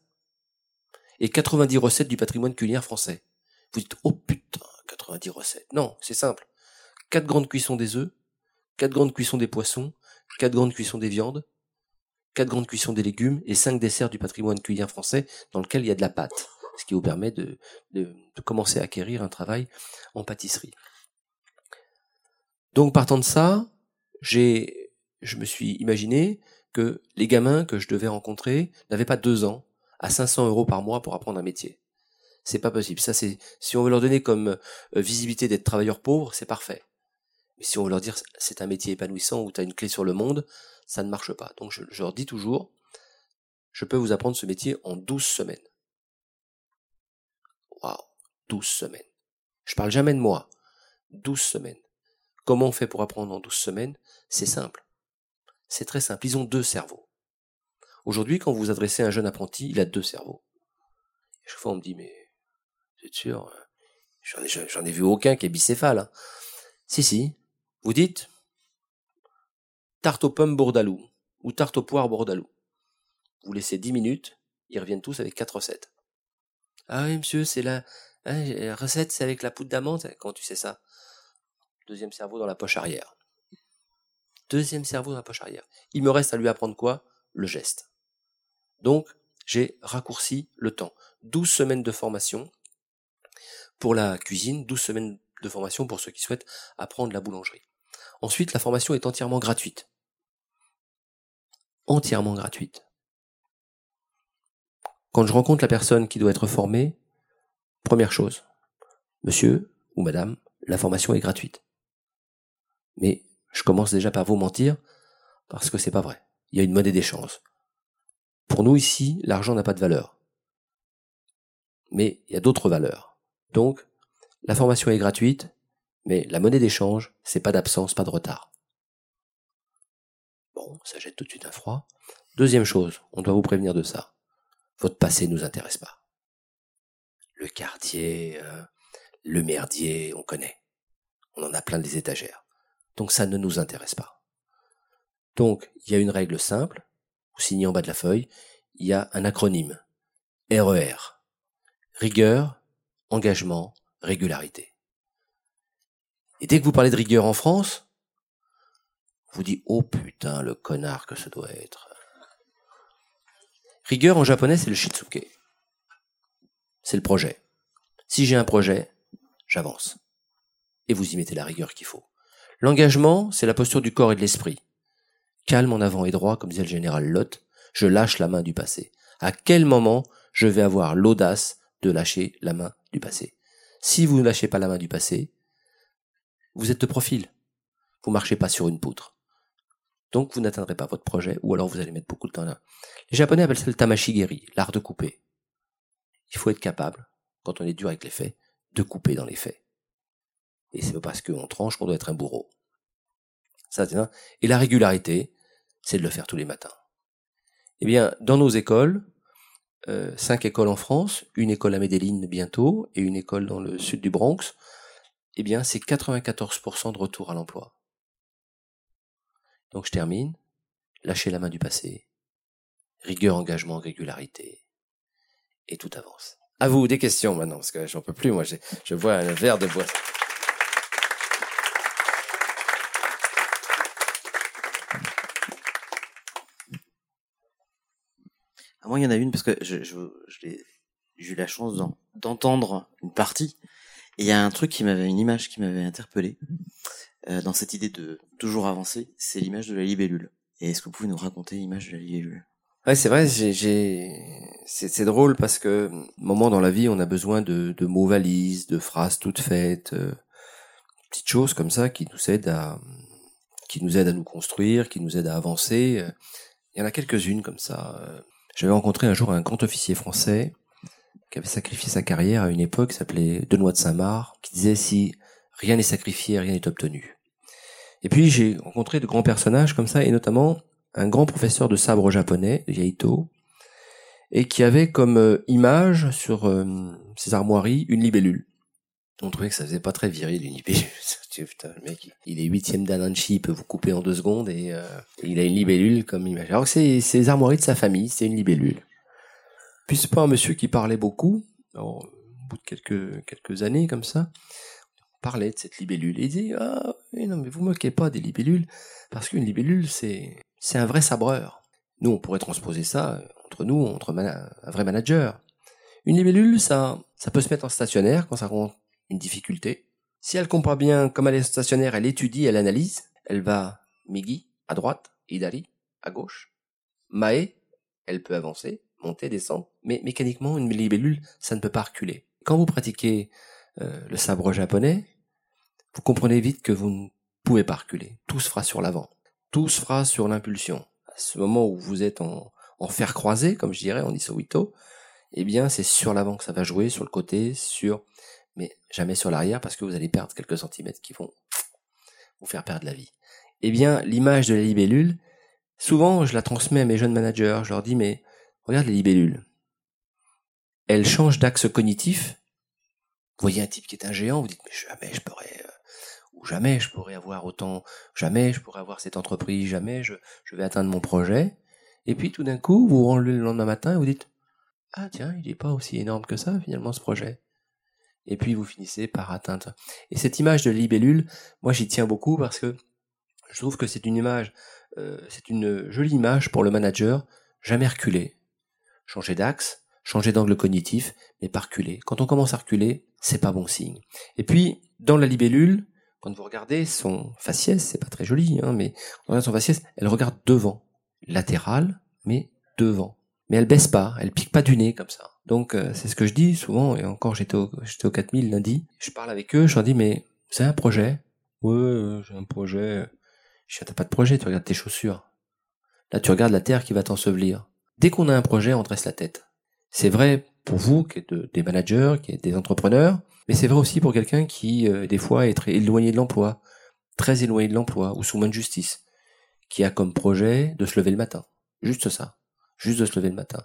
et 90 recettes du patrimoine culinaire français. Vous dites, oh putain, 90 recettes. Non, c'est simple. 4 grandes cuissons des œufs, 4 grandes cuissons des poissons, 4 grandes cuissons des viandes, 4 grandes cuissons des légumes et 5 desserts du patrimoine culinaire français dans lequel il y a de la pâte, ce qui vous permet de, commencer à acquérir un travail en pâtisserie. Donc partant de ça, j'ai, je me suis imaginé que les gamins que je devais rencontrer n'avaient pas deux ans, à 500 euros par mois pour apprendre un métier. C'est pas possible. Ça, c'est si on veut leur donner comme euh, visibilité d'être travailleurs pauvres, c'est parfait. Mais si on veut leur dire c'est un métier épanouissant où tu as une clé sur le monde, ça ne marche pas. Donc je, leur dis toujours, je peux vous apprendre ce métier en 12 semaines. Waouh, 12 semaines. Je parle jamais de moi. 12 semaines. Comment on fait pour apprendre en 12 semaines? C'est simple. C'est très simple. Ils ont deux cerveaux. Aujourd'hui, quand vous adressez un jeune apprenti, il a deux cerveaux. Et chaque fois, on me dit, mais, c'est sûr, j'en ai, vu aucun qui est bicéphale. Hein. Si, si. Vous dites, tarte aux pommes Bourdalou, ou tarte aux poires Bourdalou. Vous laissez 10 minutes, ils reviennent tous avec quatre recettes. Ah oui, monsieur, c'est la, hein, la recette, c'est avec la poudre d'amande? Quand tu sais ça? Deuxième cerveau dans la poche arrière. Deuxième cerveau dans la poche arrière. Il me reste à lui apprendre quoi? Le geste. Donc, j'ai raccourci le temps. 12 semaines de formation pour la cuisine, 12 semaines de formation pour ceux qui souhaitent apprendre la boulangerie. Ensuite, la formation est entièrement gratuite. Entièrement gratuite. Quand je rencontre la personne qui doit être formée, première chose, monsieur ou madame, la formation est gratuite. Mais je commence déjà par vous mentir parce que c'est pas vrai. Il y a une monnaie d'échange. Pour nous ici, l'argent n'a pas de valeur. Mais il y a d'autres valeurs. Donc, la formation est gratuite, mais la monnaie d'échange, c'est pas d'absence, pas de retard. Bon, ça jette tout de suite un froid. Deuxième chose, on doit vous prévenir de ça. Votre passé ne nous intéresse pas. Le quartier, euh, le merdier, on connaît. On en a plein des étagères. Donc ça ne nous intéresse pas. Donc, il y a une règle simple. Vous signez en bas de la feuille. Il y a un acronyme. RER. E rigueur, engagement, régularité. Et dès que vous parlez de rigueur en France, vous dites, oh putain, le connard que ce doit être. Rigueur en japonais, c'est le shitsuke. C'est le projet. Si j'ai un projet, j'avance. Et vous y mettez la rigueur qu'il faut. L'engagement, c'est la posture du corps et de l'esprit. Calme en avant et droit, comme disait le général Lott, je lâche la main du passé. À quel moment je vais avoir l'audace de lâcher la main du passé? Si vous ne lâchez pas la main du passé, vous êtes de profil. Vous marchez pas sur une poutre. Donc vous n'atteindrez pas votre projet, ou alors vous allez mettre beaucoup de temps là. Les Japonais appellent ça le tamashigeri, l'art de couper. Il faut être capable, quand on est dur avec les faits, de couper dans les faits. Et c'est pas parce qu'on tranche qu'on doit être un bourreau. Ça, Et la régularité, c'est de le faire tous les matins. Eh bien, dans nos écoles, euh, cinq écoles en France, une école à Medellin bientôt, et une école dans le sud du Bronx, eh bien, c'est 94% de retour à l'emploi. Donc je termine. Lâchez la main du passé. Rigueur, engagement, régularité. Et tout avance. À vous, des questions maintenant, parce que j'en peux plus, moi, je vois un verre de bois. Moi, il y en a une parce que j'ai eu la chance d'entendre une partie. Et il y a un truc qui m'avait, une image qui m'avait interpellé. Euh, dans cette idée de toujours avancer, c'est l'image de la libellule. Et est-ce que vous pouvez nous raconter l'image de la libellule? Ouais, c'est vrai, c'est, drôle parce que, moment dans la vie, on a besoin de, mots valises, de phrases toutes faites, euh, petites choses comme ça qui nous aident à, qui nous aident à nous construire, qui nous aident à avancer. Il y en a quelques-unes comme ça. J'avais rencontré un jour un grand officier français qui avait sacrifié sa carrière à une époque, s'appelait Benoît de Saint-Marc, qui disait si rien n'est sacrifié, rien n'est obtenu. Et puis j'ai rencontré de grands personnages comme ça, et notamment un grand professeur de sabre japonais, Yaito, et qui avait comme euh, image sur euh, ses armoiries une libellule. On trouvait que ça faisait pas très viril une libellule. Le mec, il est huitième d'Ananchi, il peut vous couper en deux secondes et euh, il a une libellule comme image. Alors c'est ses armoiries de sa famille, c'est une libellule. Puis c'est pas un monsieur qui parlait beaucoup. au bout de quelques années comme ça, parlait de cette libellule. Et il dit, ah, non, mais vous moquez pas des libellules, parce qu'une libellule, c'est, un vrai sabreur. Nous, on pourrait transposer ça euh, entre nous, entre un vrai manager. Une libellule, ça, ça peut se mettre en stationnaire quand ça rend une difficulté. Si elle comprend bien comme elle est stationnaire, elle étudie, elle analyse, elle va Migi, à droite, Idari, à gauche. Mae, elle peut avancer, monter, descendre, mais mécaniquement, une libellule, ça ne peut pas reculer. Quand vous pratiquez euh, le sabre japonais, vous comprenez vite que vous ne pouvez pas reculer. Tout se fera sur l'avant. Tout se fera sur l'impulsion. À ce moment où vous êtes en, fer croisé, comme je dirais en Isowito, eh bien, c'est sur l'avant que ça va jouer, sur le côté, sur, mais jamais sur l'arrière parce que vous allez perdre quelques centimètres qui vont vous faire perdre la vie. Eh bien, l'image de la libellule, souvent, je la transmets à mes jeunes managers, je leur dis, mais regarde la libellule. Elle change d'axe cognitif. Vous voyez un type qui est un géant, vous dites, mais jamais je pourrais, euh, ou jamais je pourrais avoir autant, jamais je pourrais avoir cette entreprise, jamais je, je vais atteindre mon projet. Et puis tout d'un coup, vous vous rendez le lendemain matin et vous dites, ah tiens, il n'est pas aussi énorme que ça finalement ce projet. Et puis vous finissez par atteindre. Et cette image de libellule, moi j'y tiens beaucoup parce que je trouve que c'est une image, euh, c'est une jolie image pour le manager, jamais reculer, changer d'axe, changer d'angle cognitif, mais pas reculer. Quand on commence à reculer, c'est pas bon signe. Et puis dans la libellule, quand vous regardez son faciès, c'est pas très joli, hein, mais quand on regarde son faciès, elle regarde devant, latéral, mais devant mais elle baisse pas, elle pique pas du nez comme ça. Donc euh, c'est ce que je dis souvent, et encore j'étais au, j'étais au 4000 lundi, je parle avec eux, je leur dis mais c'est un projet Ouais, euh, j'ai un projet. Je dis t'as pas de projet, tu regardes tes chaussures. Là tu regardes la terre qui va t'ensevelir. Dès qu'on a un projet, on dresse la tête. C'est vrai pour vous qui êtes des managers, qui êtes des entrepreneurs, mais c'est vrai aussi pour quelqu'un qui euh, des fois est très éloigné de l'emploi, très éloigné de l'emploi ou sous main de justice, qui a comme projet de se lever le matin. Juste ça juste de se lever le matin.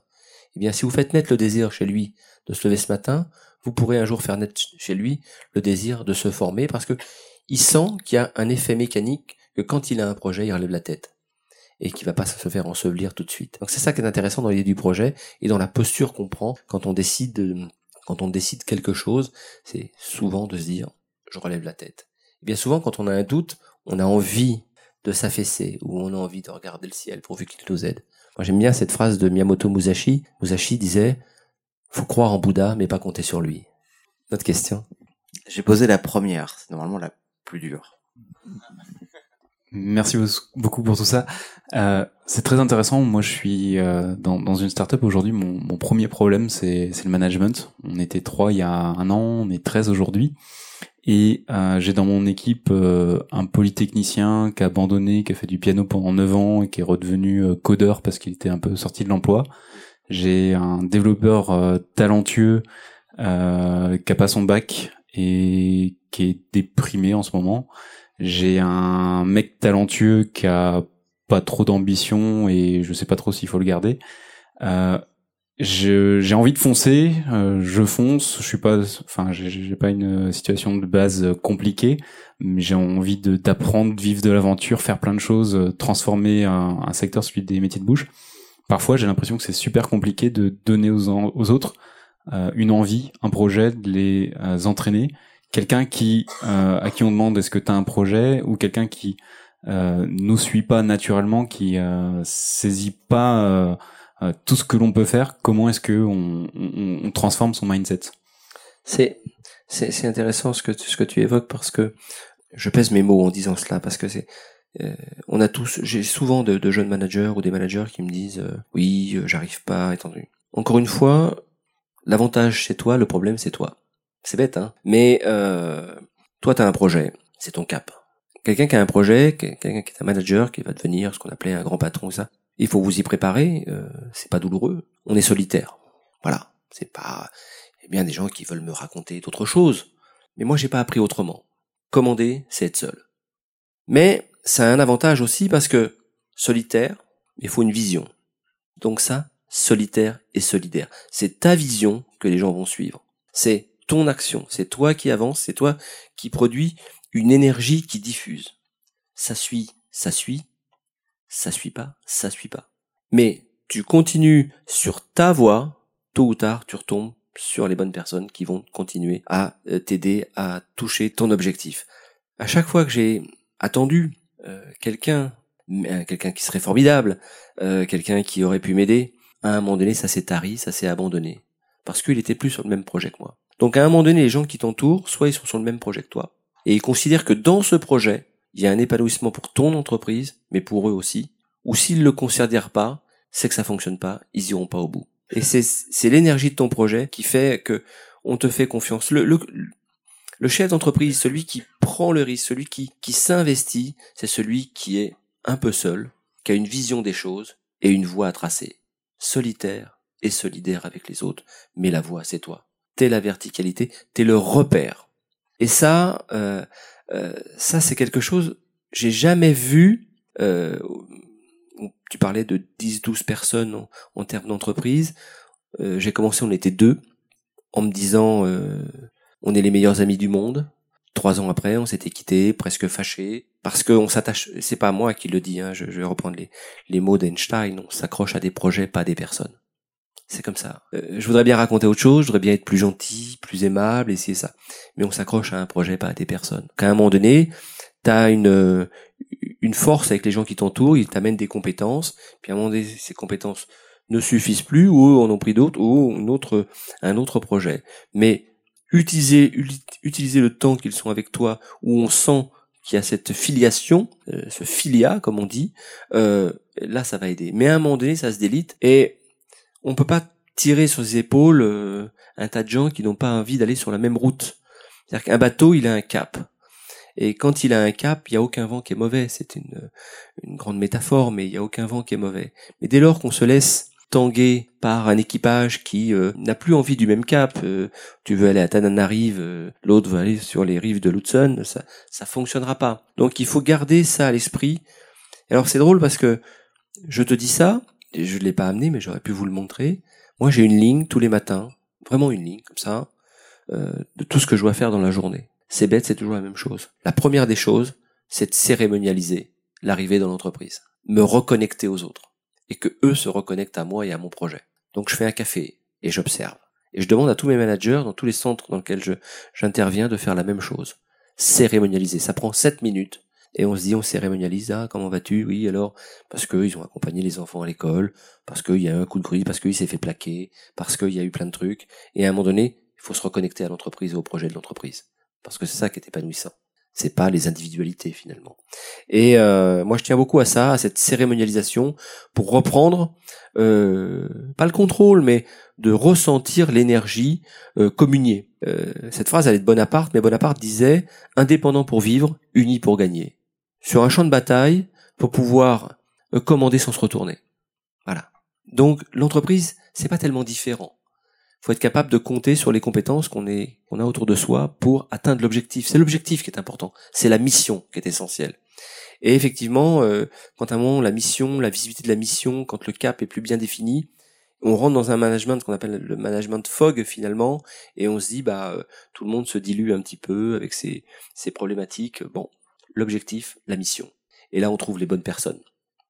Eh bien, si vous faites naître le désir chez lui de se lever ce matin, vous pourrez un jour faire naître chez lui le désir de se former parce que il sent qu'il y a un effet mécanique que quand il a un projet, il relève la tête et qu'il va pas se faire ensevelir tout de suite. Donc c'est ça qui est intéressant dans l'idée du projet et dans la posture qu'on prend quand on décide de, quand on décide quelque chose, c'est souvent de se dire je relève la tête. Et eh bien souvent quand on a un doute, on a envie de s'affaisser ou on a envie de regarder le ciel pourvu qu'il nous aide. Moi, j'aime bien cette phrase de Miyamoto Musashi. Musashi disait, faut croire en Bouddha, mais pas compter sur lui. Notre question? J'ai posé la première. C'est normalement la plus dure. Merci beaucoup pour tout ça. Euh, c'est très intéressant. Moi, je suis euh, dans, dans, une startup aujourd'hui. Mon, mon, premier problème, c'est le management. On était trois il y a un an, on est 13 aujourd'hui. Et euh, j'ai dans mon équipe euh, un polytechnicien qui a abandonné, qui a fait du piano pendant 9 ans et qui est redevenu euh, codeur parce qu'il était un peu sorti de l'emploi. J'ai un développeur euh, talentueux qui a pas son bac et qui est déprimé en ce moment. J'ai un mec talentueux qui a pas trop d'ambition et je sais pas trop s'il faut le garder. Euh, j'ai envie de foncer, euh, je fonce. Je suis pas, enfin, j'ai pas une situation de base compliquée, mais j'ai envie d'apprendre, vivre de l'aventure, faire plein de choses, euh, transformer un, un, secteur celui des métiers de bouche. Parfois, j'ai l'impression que c'est super compliqué de donner aux, aux autres euh, une envie, un projet, de les euh, entraîner. Quelqu'un qui à qui on demande est-ce que tu as un projet ou quelqu'un qui nous suit pas naturellement, qui saisit pas euh, tout ce que l'on peut faire, comment est-ce que on, transforme son mindset? C'est c'est intéressant ce que ce que tu évoques parce que je pèse mes mots en disant cela parce que c'est euh, on a tous j'ai souvent de, jeunes managers ou des managers qui me disent euh, oui j'arrive pas étendu. Encore une fois, l'avantage c'est toi, le problème c'est toi. C'est bête hein, mais toi t'as un projet, c'est ton cap. Quelqu'un qui a un projet, quelqu'un qui est un manager qui va devenir ce qu'on appelait un grand patron ça, il faut vous y préparer, euh, c'est pas douloureux. On est solitaire. Voilà. C'est pas, a bien des gens qui veulent me raconter d'autres choses. Mais moi, j'ai pas appris autrement. Commander, c'est être seul. Mais, ça a un avantage aussi parce que, solitaire, il faut une vision. Donc ça, solitaire et solidaire. C'est ta vision que les gens vont suivre. C'est ton action. C'est toi qui avance. C'est toi qui produit une énergie qui diffuse. Ça suit, ça suit, ça suit pas, ça suit pas. Mais tu continues sur ta voie, tôt ou tard, tu retombes sur les bonnes personnes qui vont continuer à euh, t'aider à toucher ton objectif. À chaque fois que j'ai attendu euh, quelqu'un, euh, quelqu'un qui serait formidable, quelqu'un qui aurait pu m'aider, à un moment donné, ça s'est tari, ça s'est abandonné. Parce qu'il était plus sur le même projet que moi. Donc à un moment donné, les gens qui t'entourent, soit ils sont sur le même projet que toi, et ils considèrent que dans ce projet, il y a un épanouissement pour ton entreprise, mais pour eux aussi. Ou s'ils le considèrent pas, c'est que ça fonctionne pas, ils iront pas au bout. Et c'est, c'est l'énergie de ton projet qui fait que on te fait confiance. Le, le, le chef d'entreprise, celui qui prend le risque, celui qui, qui s'investit, c'est celui qui est un peu seul, qui a une vision des choses et une voie à tracer. Solitaire et solidaire avec les autres, mais la voix, c'est toi. T'es la verticalité, t'es le repère. Et ça, euh, euh, ça c'est quelque chose, j'ai jamais vu, euh, tu parlais de 10-12 personnes en, en termes d'entreprise, euh, j'ai commencé, on était deux, en me disant, euh, on est les meilleurs amis du monde. Trois ans après, on s'était quittés, presque fâchés, parce qu'on s'attache. C'est pas moi qui le dis, hein, je, je vais reprendre les, les mots d'Einstein. On s'accroche à des projets, pas à des personnes. C'est comme ça. Euh, je voudrais bien raconter autre chose, je voudrais bien être plus gentil, plus aimable, essayer ça. Mais on s'accroche à un projet, pas à des personnes. Qu'à un moment donné, t'as une une force avec les gens qui t'entourent, ils t'amènent des compétences, puis à un moment donné, ces compétences ne suffisent plus, ou en ont pris d'autres, ou une autre, un autre projet. Mais utiliser, utiliser le temps qu'ils sont avec toi, où on sent qu'il y a cette filiation, euh, ce filia, comme on dit, euh, là, ça va aider. Mais à un moment donné, ça se délite, et on peut pas tirer sur les épaules euh, un tas de gens qui n'ont pas envie d'aller sur la même route. C'est-à-dire qu'un bateau, il a un cap. Et quand il a un cap, il n'y a aucun vent qui est mauvais. C'est une, grande métaphore, mais il n'y a aucun vent qui est mauvais. Mais dès lors qu'on se laisse tanguer par un équipage qui euh, n'a plus envie du même cap, euh, tu veux aller à Tananarive, euh, l'autre veut aller sur les rives de l'Hudson, ça ça fonctionnera pas. Donc il faut garder ça à l'esprit. Alors c'est drôle parce que je te dis ça, je ne l'ai pas amené, mais j'aurais pu vous le montrer. Moi j'ai une ligne tous les matins, vraiment une ligne comme ça, de tout ce que je dois faire dans la journée. C'est bête, c'est toujours la même chose. La première des choses, c'est de cérémonialiser l'arrivée dans l'entreprise, me reconnecter aux autres et que eux se reconnectent à moi et à mon projet. Donc je fais un café et j'observe. Et je demande à tous mes managers dans tous les centres dans lesquels j'interviens de faire la même chose. Cérémonialiser. Ça prend 7 minutes. Et on se dit, on cérémonialise, ah, comment vas-tu? Oui, alors, parce qu'ils ont accompagné les enfants à l'école, parce qu'il y a eu un coup de grille, parce qu'il s'est fait plaquer, parce qu'il y a eu plein de trucs. Et à un moment donné, il faut se reconnecter à l'entreprise et au projet de l'entreprise parce que c'est ça qui est épanouissant. C'est pas les individualités finalement. Et euh, moi, je tiens beaucoup à ça, à cette cérémonialisation, pour reprendre euh, pas le contrôle, mais de ressentir l'énergie euh, communiée. Euh, cette phrase, elle est de Bonaparte, mais Bonaparte disait indépendant pour vivre, uni pour gagner. Sur un champ de bataille, pour pouvoir euh, commander sans se retourner. Voilà. Donc l'entreprise, c'est pas tellement différent faut être capable de compter sur les compétences qu'on est qu'on a autour de soi pour atteindre l'objectif. C'est l'objectif qui est important, c'est la mission qui est essentielle. Et effectivement, euh, quand à moment la mission, la visibilité de la mission, quand le cap est plus bien défini, on rentre dans un management qu'on appelle le management fog finalement, et on se dit bah euh, tout le monde se dilue un petit peu avec ses, ses problématiques. Bon, l'objectif, la mission. Et là on trouve les bonnes personnes.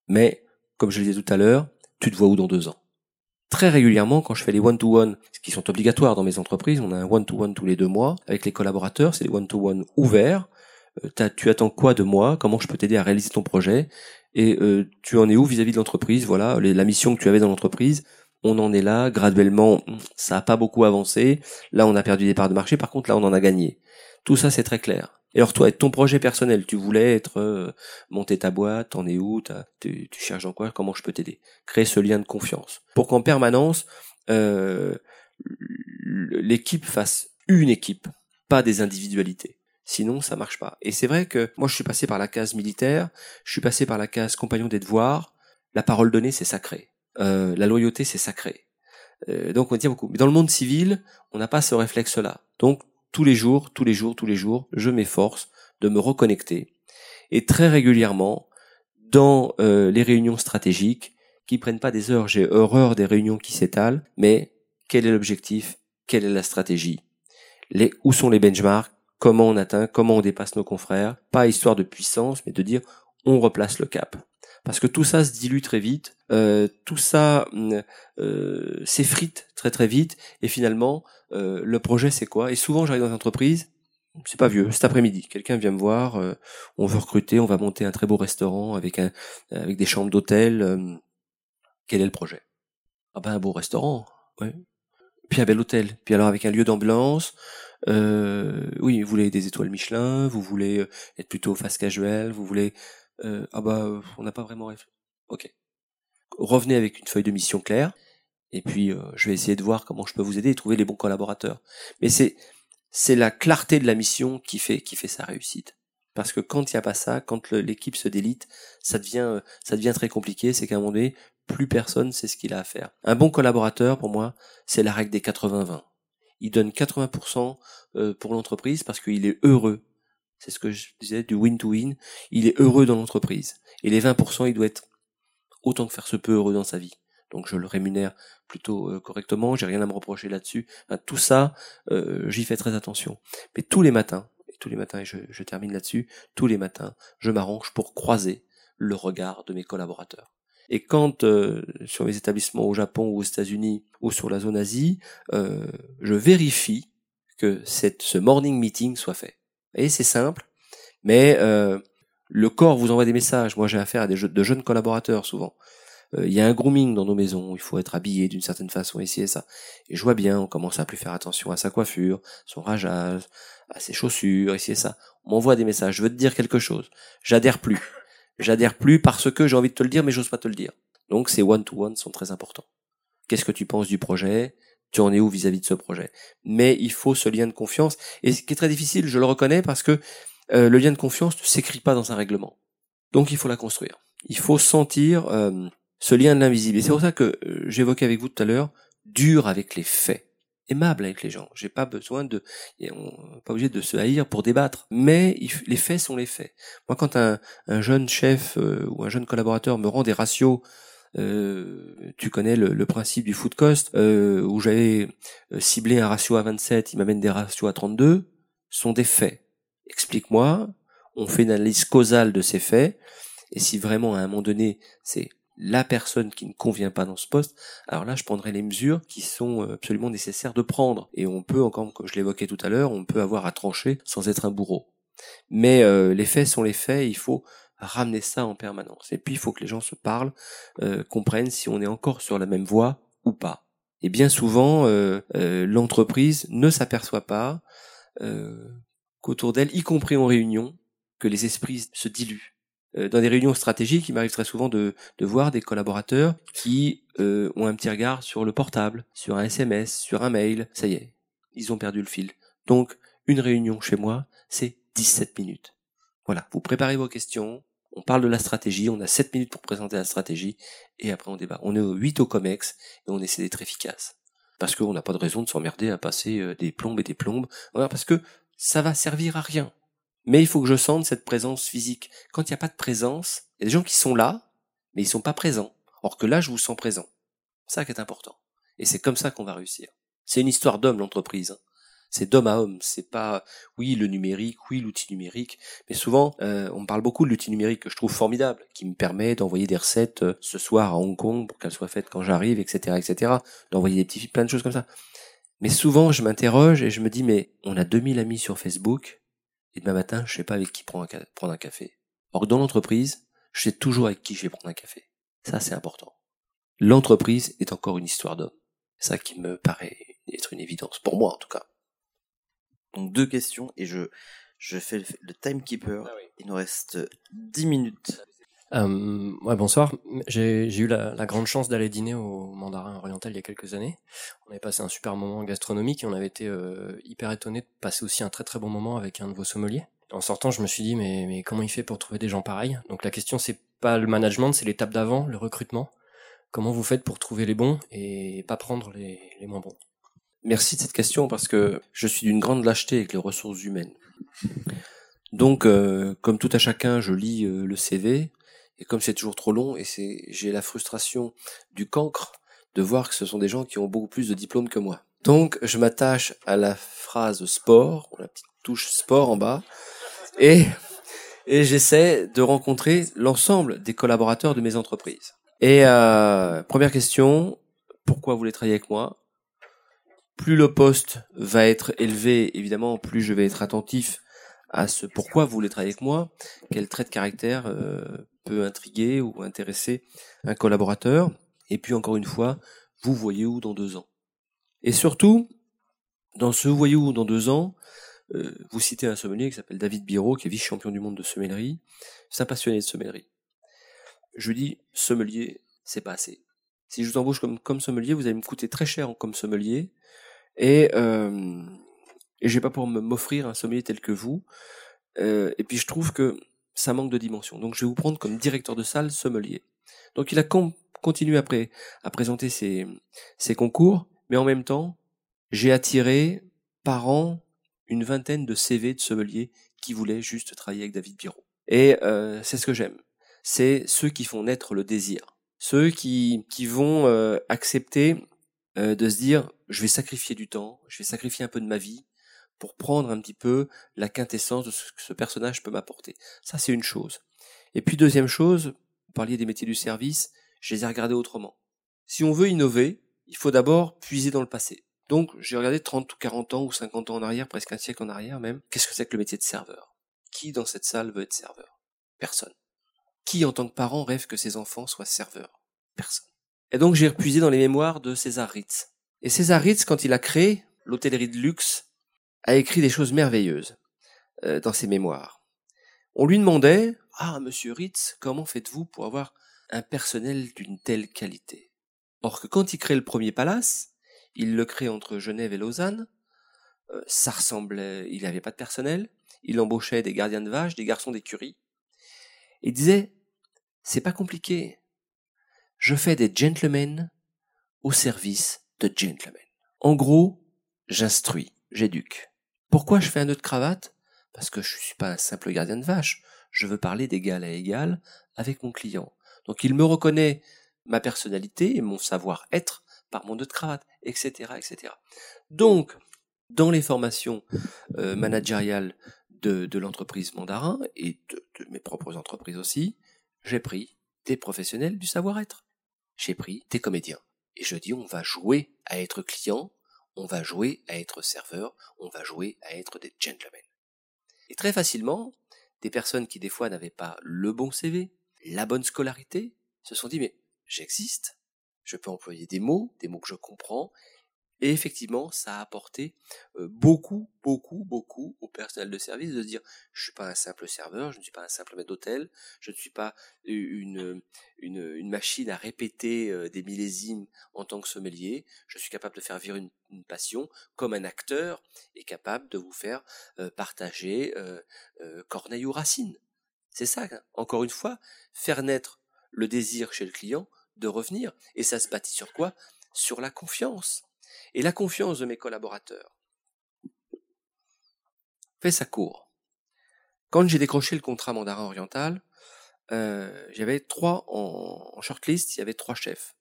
Mais comme je le disais tout à l'heure, tu te vois où dans deux ans? Très régulièrement quand je fais les one-to-one, qui sont obligatoires dans mes entreprises, on a un one-to-one tous les deux mois avec les collaborateurs, c'est des one-to-one ouverts. Euh, tu attends quoi de moi? Comment je peux t'aider à réaliser ton projet? Et euh, tu en es où vis-à-vis de l'entreprise? Voilà, la mission que tu avais dans l'entreprise, on en est là, graduellement, ça a pas beaucoup avancé. Là, on a perdu des parts de marché, par contre, là, on en a gagné. Tout ça, c'est très clair. Et alors toi, ton projet personnel, tu voulais être euh, monter ta boîte, t'en es où, tu, tu, cherches dans quoi, comment je peux t'aider? Créer ce lien de confiance pour qu'en permanence euh, l'équipe fasse une équipe, pas des individualités. Sinon, ça marche pas. Et c'est vrai que moi, je suis passé par la case militaire, je suis passé par la case compagnon des devoirs. La parole donnée, c'est sacré. Euh, la loyauté, c'est sacré. Euh, donc, on tient beaucoup. Mais dans le monde civil, on n'a pas ce réflexe-là. Donc, tous les jours, tous les jours, tous les jours, je m'efforce de me reconnecter. Et très régulièrement, dans euh, les réunions stratégiques, qui prennent pas des heures, j'ai horreur des réunions qui s'étalent, mais quel est l'objectif, quelle est la stratégie, où sont les benchmarks, comment on atteint, comment on dépasse nos confrères, pas histoire de puissance, mais de dire on replace le cap. Parce que tout ça se dilue très vite, euh, tout ça euh, s'effrite très très vite, et finalement euh, le projet c'est quoi? Et souvent j'arrive dans une entreprise, c'est pas vieux, cet après-midi, quelqu'un vient me voir, euh, on veut recruter, on va monter un très beau restaurant avec un avec des chambres d'hôtel. Euh, quel est le projet? Ah ben un beau restaurant, ouais. Puis un bel hôtel, puis alors avec un lieu d'ambulance. oui, vous voulez des étoiles Michelin, vous voulez être plutôt fast casual, vous voulez ah bah on n'a pas vraiment Ok. Revenez avec une feuille de mission claire et puis euh, je vais essayer de voir comment je peux vous aider et trouver les bons collaborateurs. Mais c'est c'est la clarté de la mission qui fait qui fait sa réussite. Parce que quand il n'y a pas ça, quand l'équipe se délite, ça devient ça devient très compliqué. C'est qu'à un moment donné, plus personne sait ce qu'il a à faire. Un bon collaborateur, pour moi, c'est la règle des 80-20. Il donne 80% euh, pour l'entreprise parce qu'il est heureux. C'est ce que je disais du win-to-win. Il est heureux dans l'entreprise. Et les 20%, il doit être autant que faire se peut heureux dans sa vie. Donc je le rémunère plutôt euh, correctement, j'ai rien à me reprocher là-dessus. tout ça, euh, j'y fais très attention. Mais tous les matins, et tous les matins, et je, termine là-dessus, tous les matins, je m'arrange pour croiser le regard de mes collaborateurs. Et quand euh, sur mes établissements au Japon ou aux États-Unis ou sur la zone Asie, je vérifie que ce morning meeting soit fait. Et c'est simple, mais euh, le corps vous envoie des messages. Moi, j'ai affaire à des de jeunes collaborateurs souvent. Il y a un grooming dans nos maisons. Il faut être habillé d'une certaine façon ici et ça. Et je vois bien, on commence à plus faire attention à sa coiffure, son rageage, à ses chaussures, ici et ça. On m'envoie des messages. Je veux te dire quelque chose. J'adhère plus j'adhère plus parce que j'ai envie de te le dire, mais j'ose pas te le dire. Donc ces one-to-one sont très importants. Qu'est-ce que tu penses du projet? Tu en es où vis-à-vis de ce projet Mais il faut ce lien de confiance. Et ce qui est très difficile, je le reconnais, parce que euh, le lien de confiance ne s'écrit pas dans un règlement. Donc il faut la construire. Il faut sentir euh, ce lien de l'invisible. Et c'est pour ça que euh, j'évoquais avec vous tout à l'heure, dur avec les faits aimable avec les gens. J'ai pas besoin de, on pas obligé de se haïr pour débattre. Mais les faits sont les faits. Moi, quand un, un jeune chef euh, ou un jeune collaborateur me rend des ratios, tu connais le, principe du food cost, euh, où j'avais euh, ciblé un ratio à 27, il m'amène des ratios à 32, sont des faits. Explique-moi. On fait une analyse causale de ces faits. Et si vraiment à un moment donné, c'est la personne qui ne convient pas dans ce poste, alors là je prendrai les mesures qui sont euh, absolument nécessaires de prendre. Et on peut, encore comme je l'évoquais tout à l'heure, on peut avoir à trancher sans être un bourreau. Mais euh, les faits sont les faits, il faut ramener ça en permanence. Et puis il faut que les gens se parlent, euh, comprennent si on est encore sur la même voie ou pas. Et bien souvent, l'entreprise ne s'aperçoit pas qu'autour d'elle, y compris en réunion, que les esprits se diluent euh, dans des réunions stratégiques, il m'arrive très souvent de, voir des collaborateurs qui euh, ont un petit regard sur le portable, sur un SMS, sur un mail. Ça y est, ils ont perdu le fil. Donc, une réunion chez moi, c'est 17 minutes. Voilà, vous préparez vos questions, on parle de la stratégie, on a 7 minutes pour présenter la stratégie, et après on débat. On est au 8 au COMEX, et on essaie d'être efficace. Parce qu'on n'a pas de raison de s'emmerder à passer euh, des plombes et des plombes. Parce que ça va servir à rien. Mais il faut que je sente cette présence physique. Quand il n'y a pas de présence, il y a des gens qui sont là, mais ils sont pas présents. Or que là, je vous sens présent. Ça qui est important. Et c'est comme ça qu'on va réussir. C'est une histoire d'homme, l'entreprise. C'est d'homme à homme. C'est pas, oui, le numérique, oui, l'outil numérique. Mais souvent, euh, on parle beaucoup de l'outil numérique que je trouve formidable, qui me permet d'envoyer des recettes euh, ce soir à Hong Kong pour qu'elles soient faites quand j'arrive, etc., etc. D'envoyer des petits, plein de choses comme ça. Mais souvent, je m'interroge et je me dis, mais on a 2000 amis sur Facebook et demain matin, je sais pas avec qui prendre un, café. Or dans l'entreprise, je sais toujours avec qui je vais prendre un café. Ça, c'est important. L'entreprise est encore une histoire d'homme. Ça qui me paraît être une évidence, pour moi en tout cas. Donc deux questions, et je, je fais le, timekeeper. Ah Il nous reste 10 minutes. Euh, ouais, bonsoir. J'ai eu la, la, grande chance d'aller dîner au Mandarin Oriental il y a quelques années. On avait passé un super moment gastronomique et on avait été euh, hyper étonné de passer aussi un très très bon moment avec un de vos sommeliers. En sortant, je me suis dit mais, mais comment il fait pour trouver des gens pareils? Donc la question c'est pas le management, c'est l'étape d'avant, le recrutement. Comment vous faites pour trouver les bons et pas prendre les, les moins bons? Merci de cette question parce que je suis d'une grande lâcheté avec les ressources humaines. Donc, euh, comme tout à chacun, je lis euh, le CV, et comme c'est toujours trop long, et c'est, j'ai la frustration du cancre de voir que ce sont des gens qui ont beaucoup plus de diplômes que moi. Donc, je m'attache à la phrase sport, la petite touche sport en bas, et, et j'essaie de rencontrer l'ensemble des collaborateurs de mes entreprises. Et euh, première question, pourquoi vous voulez travailler avec moi? Plus le poste va être élevé, évidemment, plus je vais être attentif à ce pourquoi vous voulez travailler avec moi, quel trait de caractère euh, peut intriguer ou intéresser un collaborateur. Et puis encore une fois, vous voyez où dans deux ans. Et surtout, dans ce voyez où dans deux ans, euh, vous citez un sommelier qui s'appelle David Biro, qui est vice-champion du monde de sommellerie. C'est de sommellerie. Je dis, sommelier, c'est pas assez. Si je vous embauche comme, comme sommelier, vous allez me coûter très cher comme sommelier. Et, euh, et je pas pouvoir m'offrir un sommelier tel que vous. Euh, et puis je trouve que ça manque de dimension. Donc je vais vous prendre comme directeur de salle sommelier. Donc il a continué à, à présenter ces, ces concours, mais en même temps, j'ai attiré par an une vingtaine de CV de sommeliers qui voulaient juste travailler avec David Biro. Et euh, c'est ce que j'aime. C'est ceux qui font naître le désir. Ceux qui, qui vont euh, accepter euh, de se dire, je vais sacrifier du temps, je vais sacrifier un peu de ma vie pour prendre un petit peu la quintessence de ce que ce personnage peut m'apporter. Ça, c'est une chose. Et puis, deuxième chose, vous parliez des métiers du service, je les ai regardés autrement. Si on veut innover, il faut d'abord puiser dans le passé. Donc, j'ai regardé 30 ou 40 ans ou 50 ans en arrière, presque un siècle en arrière même. Qu'est-ce que c'est que le métier de serveur? Qui dans cette salle veut être serveur? Personne. Qui, en tant que parent, rêve que ses enfants soient serveurs? Personne. Et donc, j'ai repuisé dans les mémoires de César Ritz. Et César Ritz, quand il a créé l'hôtellerie de luxe, a écrit des choses merveilleuses euh, dans ses mémoires. On lui demandait, ah, monsieur Ritz, comment faites-vous pour avoir un personnel d'une telle qualité? Or que quand il crée le premier palace, il le crée entre Genève et Lausanne. Euh, ça ressemblait, il n'avait pas de personnel. Il embauchait des gardiens de vaches, des garçons d'écurie. Il disait, c'est pas compliqué. Je fais des gentlemen au service de gentlemen. En gros, j'instruis, j'éduque. Pourquoi je fais un nœud de cravate? Parce que je ne suis pas un simple gardien de vache. Je veux parler d'égal à égal avec mon client. Donc il me reconnaît ma personnalité et mon savoir-être par mon nœud de cravate etc., etc. Donc, dans les formations euh, managériales de, l'entreprise Mandarin et de, mes propres entreprises aussi, j'ai pris des professionnels du savoir-être. J'ai pris des comédiens. Et je dis, on va jouer à être client, on va jouer à être serveur, on va jouer à être des gentlemen. Et très facilement, des personnes qui des fois n'avaient pas le bon CV, la bonne scolarité, se sont dit, mais j'existe, je peux employer des mots, des mots que je comprends, et effectivement, ça a apporté beaucoup, beaucoup, beaucoup au personnel de service de dire je suis pas un simple serveur, je ne suis pas un simple maître d'hôtel, je ne suis pas une, machine à répéter des millésimes en tant que sommelier, je suis capable de faire vivre une, passion comme un acteur est capable de vous faire partager Corneille ou Racine. C'est ça, encore une fois, faire naître le désir chez le client de revenir. Et ça se bâtit sur quoi? Sur la confiance. Et la confiance de mes collaborateurs fait sa cour. Quand j'ai décroché le contrat mandarin oriental, euh, j'avais trois en, shortlist, il y avait trois chefs.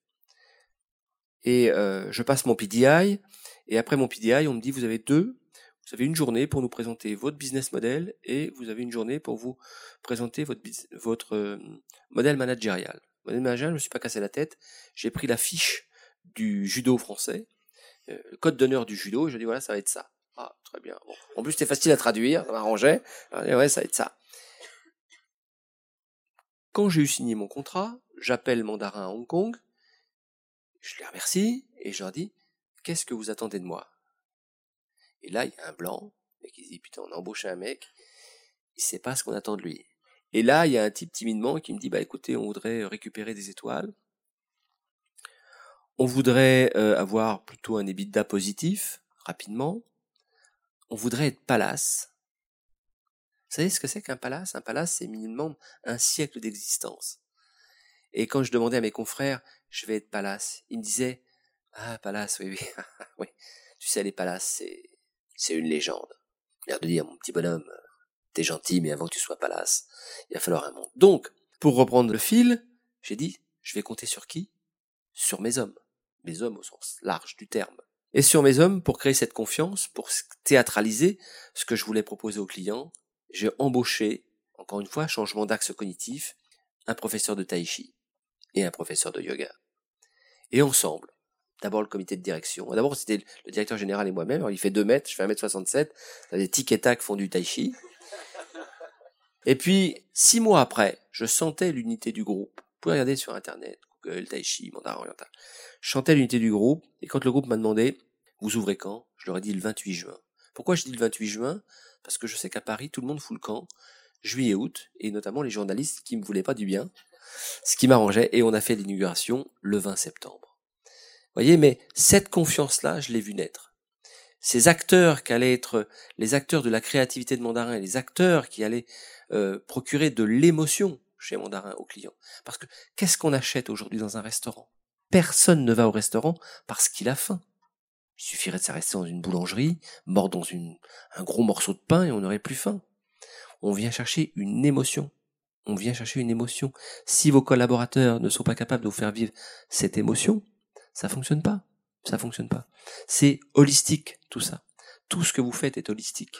Et euh, je passe mon PDI, et après mon PDI, on me dit vous avez deux, vous avez une journée pour nous présenter votre business model et vous avez une journée pour vous présenter votre, votre euh, modèle managérial. Modèle managérial, je ne me suis pas cassé la tête, j'ai pris la fiche du judo français, euh, code d'honneur du judo, je dis voilà, ça va être ça. Ah, très bien. En plus, c'était facile à traduire, ça m'arrangeait. Ouais, ça va être ça. Quand j'ai eu signé mon contrat, j'appelle Mandarin à Hong Kong, je les remercie, et je leur dis, qu'est-ce que vous attendez de moi? Et là, il y a un blanc, et qui dit, putain, on a embauché un mec, il sait pas ce qu'on attend de lui. Et là, il y a un type timidement qui me dit, bah écoutez, on voudrait récupérer des étoiles, on voudrait euh, avoir plutôt un EBITDA positif, rapidement. On voudrait être palace. Vous savez ce que c'est qu'un palace? Un palace, c'est minimum un siècle d'existence. Et quand je demandais à mes confrères, je vais être palace, ils me disaient, ah, palace, oui, oui, oui. Tu sais, les palaces, c'est, c'est une légende. L'air de dire, mon petit bonhomme, t'es gentil, mais avant que tu sois palace, il va falloir un monde. Donc, pour reprendre le fil, j'ai dit, je vais compter sur qui? Sur mes hommes mes hommes au sens large du terme. Et sur mes hommes, pour créer cette confiance, pour théâtraliser ce que je voulais proposer aux clients, j'ai embauché, encore une fois, changement d'axe cognitif, un professeur de tai chi et un professeur de yoga. Et ensemble, d'abord le comité de direction. D'abord, c'était le directeur général et moi-même. Il fait 2 mètres, je fais 1 mètre 67. Des tic et tac font du tai chi. Et puis, six mois après, je sentais l'unité du groupe. Vous pouvez regarder sur Internet, Google, Tai Chi, Mandarin Oriental chantais l'unité du groupe, et quand le groupe m'a demandé, vous ouvrez quand? Je leur ai dit le 28 juin. Pourquoi je dis le 28 juin? Parce que je sais qu'à Paris, tout le monde fout le camp, juillet, août, et notamment les journalistes qui me voulaient pas du bien, ce qui m'arrangeait, et on a fait l'inauguration le 20 septembre. Voyez, mais cette confiance-là, je l'ai vu naître. Ces acteurs qui allaient être les acteurs de la créativité de Mandarin, les acteurs qui allaient euh, procurer de l'émotion chez Mandarin aux clients. Parce que qu'est-ce qu'on achète aujourd'hui dans un restaurant? Personne ne va au restaurant parce qu'il a faim. Il suffirait de s'arrêter dans une boulangerie, mort dans un gros morceau de pain et on n'aurait plus faim. On vient chercher une émotion. On vient chercher une émotion. Si vos collaborateurs ne sont pas capables de vous faire vivre cette émotion, ça fonctionne pas. Ça fonctionne pas. C'est holistique, tout ça. Tout ce que vous faites est holistique.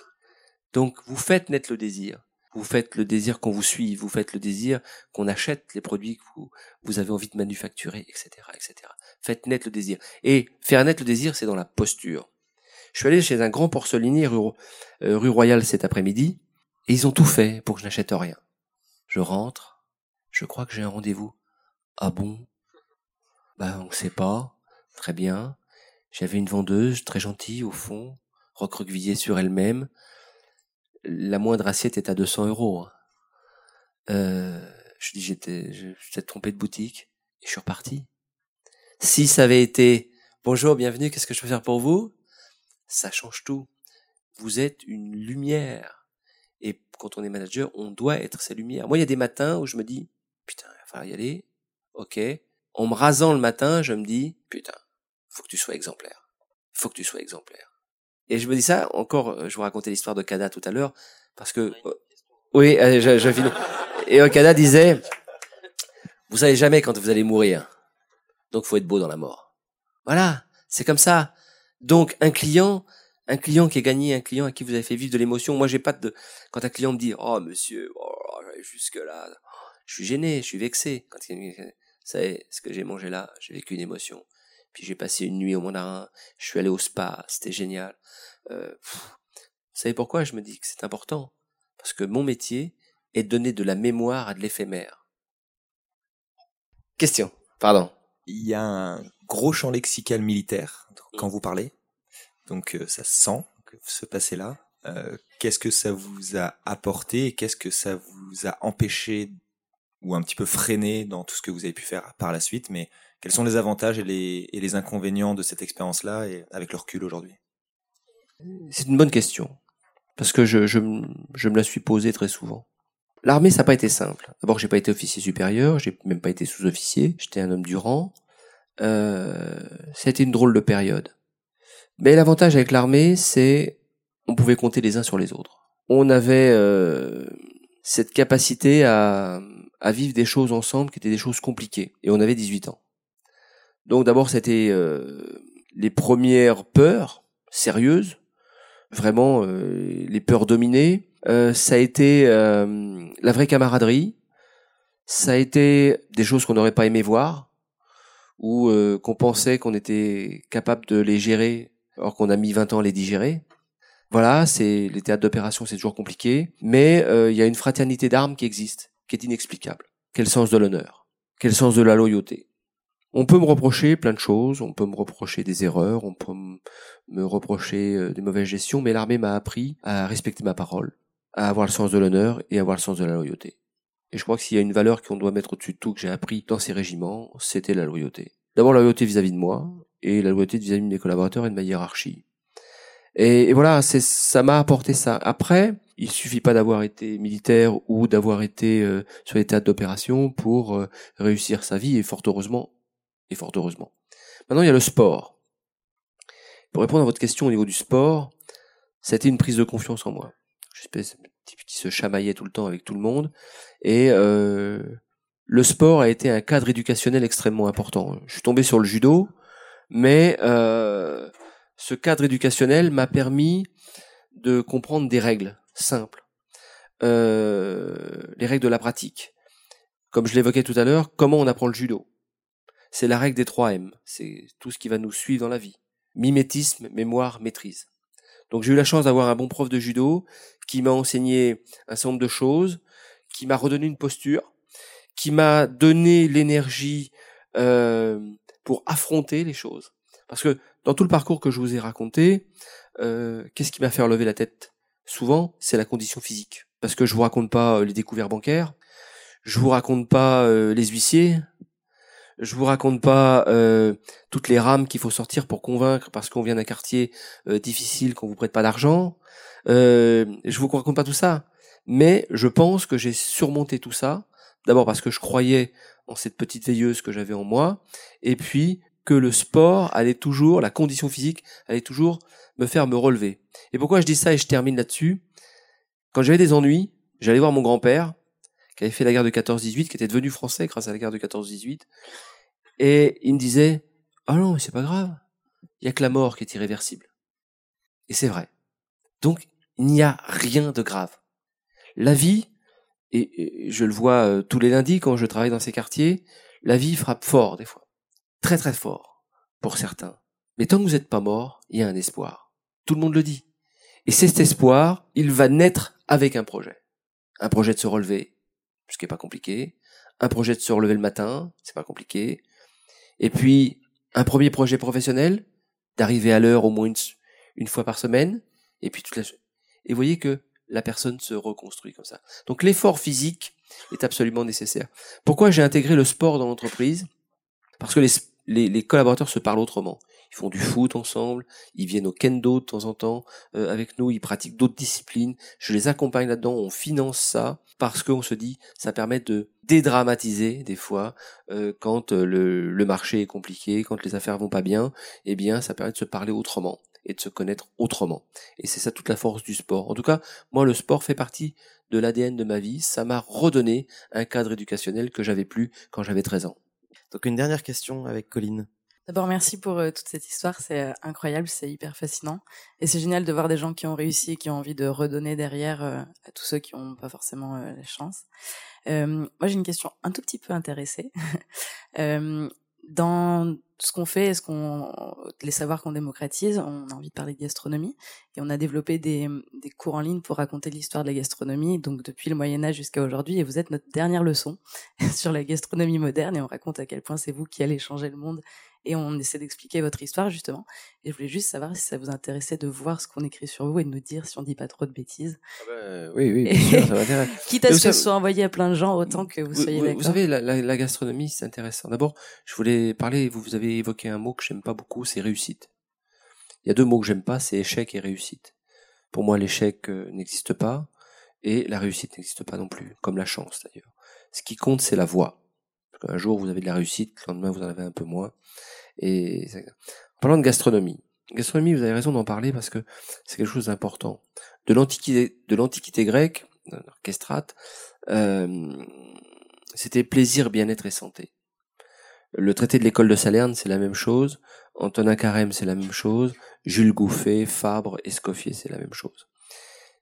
Donc, vous faites naître le désir. Vous faites le désir qu'on vous suive. Vous faites le désir qu'on achète les produits que vous, avez envie de manufacturer, etc., etc. Faites naître le désir. Et faire naître le désir, c'est dans la posture. Je suis allé chez un grand porcelainier rue, euh, rue Royale cet après-midi, et ils ont tout fait pour que je n'achète rien. Je rentre, je crois que j'ai un rendez-vous. Ah bon? Ben, on sait pas. Très bien. J'avais une vendeuse très gentille au fond, recroquevillée sur elle-même. La moindre assiette est à 200 euros. Hein. Euh, je dis j'étais, trompé de boutique et je suis reparti. Si ça avait été bonjour, bienvenue, qu'est-ce que je peux faire pour vous? Ça change tout. Vous êtes une lumière. Et quand on est manager, on doit être ces lumières. Moi, il y a des matins où je me dis putain, il va falloir y aller. Ok. En me rasant le matin, je me dis putain, faut que tu sois exemplaire. Faut que tu sois exemplaire. Et je me dis ça encore. Euh, je vous racontais l'histoire de Kada tout à l'heure parce que euh, oui, euh, je, je finis. Et Okada disait, vous savez jamais quand vous allez mourir. Donc faut être beau dans la mort. Voilà, c'est comme ça. Donc un client, un client qui est gagné, un client à qui vous avez fait vivre de l'émotion. Moi j'ai pas de quand un client me dit "Oh monsieur, oh, jusque là." Je suis gêné, je suis vexé quand vous savez ce que j'ai mangé là, j'ai vécu une émotion. Puis j'ai passé une nuit au Mandarin, je suis allé au spa, c'était génial. Euh, vous savez pourquoi je me dis que c'est important? Parce que mon métier est de donner de la mémoire à de l'éphémère. Question, pardon il y a un gros champ lexical militaire quand vous parlez. Donc euh, ça sent que ce passé-là. Euh, qu'est-ce que ça vous a apporté et qu'est-ce que ça vous a empêché ou un petit peu freiné dans tout ce que vous avez pu faire par la suite? Mais quels sont les avantages et les, et les inconvénients de cette expérience-là et avec le recul aujourd'hui? C'est une bonne question parce que je, je, je me la suis posée très souvent. L'armée, ça n'a pas été simple. D'abord, j'ai pas été officier supérieur, j'ai même pas été sous-officier. J'étais un homme du rang. Euh, c'était une drôle de période. Mais l'avantage avec l'armée, c'est on pouvait compter les uns sur les autres. On avait euh, cette capacité à, à vivre des choses ensemble qui étaient des choses compliquées. Et on avait 18 ans. Donc d'abord, c'était euh, les premières peurs sérieuses, vraiment euh, les peurs dominées, euh, ça a été la vraie camaraderie. Ça a été des choses qu'on n'aurait pas aimé voir ou qu'on pensait qu'on était capable de les gérer alors qu'on a mis 20 ans à les digérer. Voilà, c'est les théâtres d'opération, c'est toujours compliqué, mais il y a une fraternité d'armes qui existe, qui est inexplicable. Quel sens de l'honneur, quel sens de la loyauté? On peut me reprocher plein de choses, on peut me reprocher des erreurs, on peut me reprocher des mauvaises gestions, mais l'armée m'a appris à respecter ma parole, à avoir le sens de l'honneur et avoir le sens de la loyauté. Et je crois que s'il y a une valeur qu'on doit mettre au-dessus de tout que j'ai appris dans ces régiments, c'était la loyauté. D'abord la loyauté vis-à-vis de moi et la loyauté vis-à-vis de mes collaborateurs et de ma hiérarchie. Et, voilà, ça m'a apporté ça. Après, il suffit pas d'avoir été militaire ou d'avoir été euh, sur les théâtres d'opération pour euh, réussir sa vie et fort heureusement fort heureusement. Maintenant, il y a le sport. Pour répondre à votre question au niveau du sport, ça a été une prise de confiance en moi espèce type qui se chamaillait tout le temps avec tout le monde. Et euh, le sport a été un cadre éducationnel extrêmement important. Je suis tombé sur le judo, mais euh, ce cadre éducationnel m'a permis de comprendre des règles simples, euh, les règles de la pratique. Comme je l'évoquais tout à l'heure, comment on apprend le judo? C'est la règle des 3 M. C'est tout ce qui va nous suivre dans la vie. Mimétisme, mémoire, maîtrise. Donc j'ai eu la chance d'avoir un bon prof de judo qui m'a enseigné un certain nombre de choses, qui m'a redonné une posture, qui m'a donné l'énergie euh, pour affronter les choses. Parce que dans tout le parcours que je vous ai raconté, euh, qu'est-ce qui m'a fait relever la tête Souvent, c'est la condition physique. Parce que je vous raconte pas euh, les découvertes bancaires, je vous raconte pas les huissiers, je vous raconte pas euh, toutes les rames qu'il faut sortir pour convaincre parce qu'on vient d'un quartier euh, difficile qu'on vous prête pas d'argent. Euh, je vous raconte pas tout ça, mais je pense que j'ai surmonté tout ça D'abord parce que je croyais en cette petite veilleuse que j'avais en moi, et puis que le sport allait toujours, la condition physique allait toujours me faire me relever. Et pourquoi je dis ça et je termine là-dessus? Quand j'avais des ennuis, j'allais voir mon grand-père, qui avait fait la guerre de 14-18, qui était devenu français grâce à la guerre de 14-18, et il me disait, ah non, mais c'est pas grave, il y a que la mort qui est irréversible. Et c'est vrai. Donc, il n'y a rien de grave. La vie, et, je le vois euh, tous les lundis quand je travaille dans ces quartiers, la vie frappe fort des fois. Très très fort, pour certains. Mais tant que vous n'êtes pas mort, il y a un espoir. Tout le monde le dit. Et cet espoir, il va naître avec un projet. Un projet de se relever, ce qui n'est pas compliqué. Un projet de se relever le matin, c'est pas compliqué. Et puis, un premier projet professionnel, d'arriver à l'heure au moins une, fois par semaine. Et puis toute la... Et vous voyez que la personne se reconstruit comme ça. Donc l'effort physique est absolument nécessaire. Pourquoi j'ai intégré le sport dans l'entreprise? Parce que les, collaborateurs se parlent autrement. Ils font du foot ensemble, ils viennent au kendo de temps en temps euh, avec nous, ils pratiquent d'autres disciplines. Je les accompagne là-dedans, on finance ça parce qu'on se dit ça permet de dédramatiser des fois euh, quand euh, le, le marché est compliqué, quand les affaires vont pas bien. Eh bien, ça permet de se parler autrement et de se connaître autrement. Et c'est ça toute la force du sport. En tout cas, moi, le sport fait partie de l'ADN de ma vie. Ça m'a redonné un cadre éducationnel que j'avais plus quand j'avais 13 ans. Donc une dernière question avec Colline. D'abord, merci pour euh, toute cette histoire. C'est euh, incroyable, c'est hyper fascinant. Et c'est génial de voir des gens qui ont réussi et qui ont envie de redonner derrière euh, à tous ceux qui n'ont pas forcément la chance. moi, j'ai une question un tout petit peu intéressée. dans ce qu'on fait, est-ce qu'on les savoirs qu'on démocratise, on a envie de parler de gastronomie et on a développé des cours en ligne pour raconter l'histoire de la gastronomie, donc depuis le Moyen Âge jusqu'à aujourd'hui. Et vous êtes notre dernière leçon sur la gastronomie moderne et on raconte à quel point c'est vous qui allez changer le monde et on essaie d'expliquer votre histoire justement. Et je voulais juste savoir si ça vous intéressait de voir ce qu'on écrit sur vous et de nous dire si on dit pas trop de bêtises. Ah bah, oui, oui, bien sûr, ça m'intéresse. Quitte à ce que ce soit envoyé à plein de gens, autant que vous, soyez d'accord. Vous savez, la, la, la gastronomie, c'est intéressant. D'abord, je voulais parler, vous, vous avez évoqué un mot que j'aime pas beaucoup, c'est réussite. Il y a deux mots que j'aime pas, c'est échec et réussite. Pour moi, l'échec euh, n'existe pas et la réussite n'existe pas non plus, comme la chance d'ailleurs. Ce qui compte, c'est la voie. Un jour, vous avez de la réussite, le lendemain, vous en avez un peu moins. Et parlant de gastronomie, gastronomie, vous avez raison d'en parler parce que c'est quelque chose d'important. De l'antiquité, de l'antiquité grecque, orchestrate, euh, c'était plaisir, bien-être et santé. Le traité de l'école de Salerne, c'est la même chose. Antonin Carême, c'est la même chose. Jules Gouffet, Fabre, Escoffier, c'est la même chose.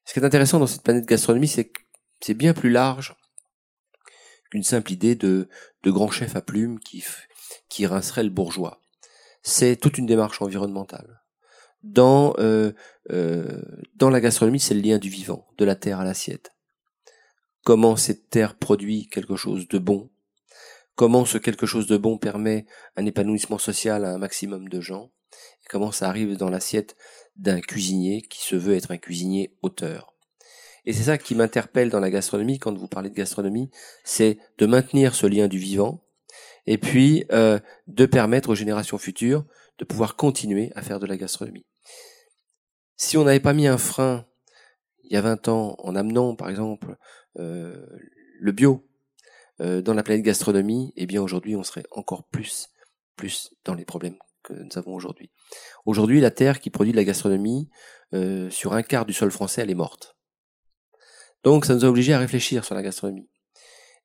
Ce qui est intéressant dans cette planète gastronomie, c'est que c'est bien plus large qu'une simple idée de, de grand chef à plumes qui, qui rincerait le bourgeois. C'est toute une démarche environnementale. Dans, euh, euh, dans la gastronomie, c'est le lien du vivant, de la terre à l'assiette. Comment cette terre produit quelque chose de bon, comment ce quelque chose de bon permet un épanouissement social à un maximum de gens, et comment ça arrive dans l'assiette d'un cuisinier qui se veut être un cuisinier auteur? Et c'est ça qui m'interpelle dans la gastronomie, quand vous parlez de gastronomie, c'est de maintenir ce lien du vivant, et puis euh, de permettre aux générations futures de pouvoir continuer à faire de la gastronomie. Si on n'avait pas mis un frein il y a 20 ans en amenant par exemple euh, le bio euh, dans la planète gastronomie, eh bien aujourd'hui on serait encore plus plus dans les problèmes que nous avons aujourd'hui. Aujourd'hui, la terre qui produit de la gastronomie euh, sur un quart du sol français, elle est morte. Donc ça nous a obligés à réfléchir sur la gastronomie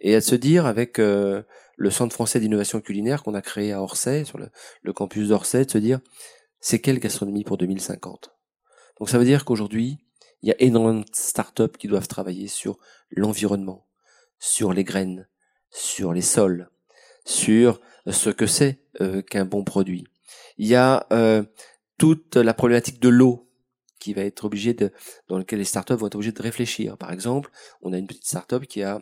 et à se dire avec euh, le Centre français d'innovation culinaire qu'on a créé à Orsay, sur le, campus d'Orsay, de se dire c'est quelle gastronomie pour 2050 Donc ça veut dire qu'aujourd'hui, il y a énormément de startups qui doivent travailler sur l'environnement, sur les graines, sur les sols, sur ce que c'est euh, qu'un bon produit. Il y a euh, toute la problématique de l'eau qui va être obligée de, dans lequel les startups vont être obligées de réfléchir. Par exemple, on a une petite startup qui a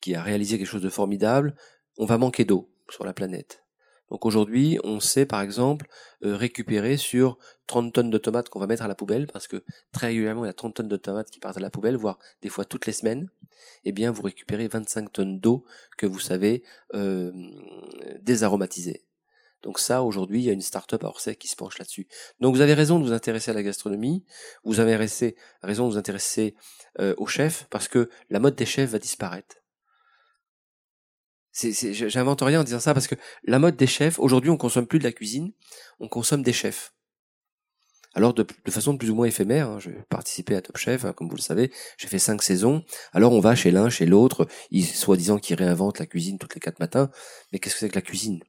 qui a réalisé quelque chose de formidable, on va manquer d'eau sur la planète. Donc aujourd'hui, on sait par exemple euh, récupérer sur 30 tonnes de tomates qu'on va mettre à la poubelle, parce que très régulièrement il y a 30 tonnes de tomates qui partent à la poubelle, voire des fois toutes les semaines, eh bien vous récupérez 25 tonnes d'eau que vous savez euh, désaromatiser. Donc ça, aujourd'hui, il y a une start-up à Orsay qui se penche là-dessus. Donc vous avez raison de vous intéresser à la gastronomie, vous avez raison de vous intéresser euh, aux chefs, parce que la mode des chefs va disparaître j'invente rien en disant ça parce que la mode des chefs, aujourd'hui, on consomme plus de la cuisine, on consomme des chefs. Alors de, de façon plus ou moins éphémère, hein, j'ai participé à Top Chef, hein, comme vous le savez, j'ai fait cinq saisons. Alors on va chez l'un, chez l'autre, soi-disant qu'ils réinventent la cuisine toutes les quatre matins. Mais qu'est-ce que c'est que la cuisine?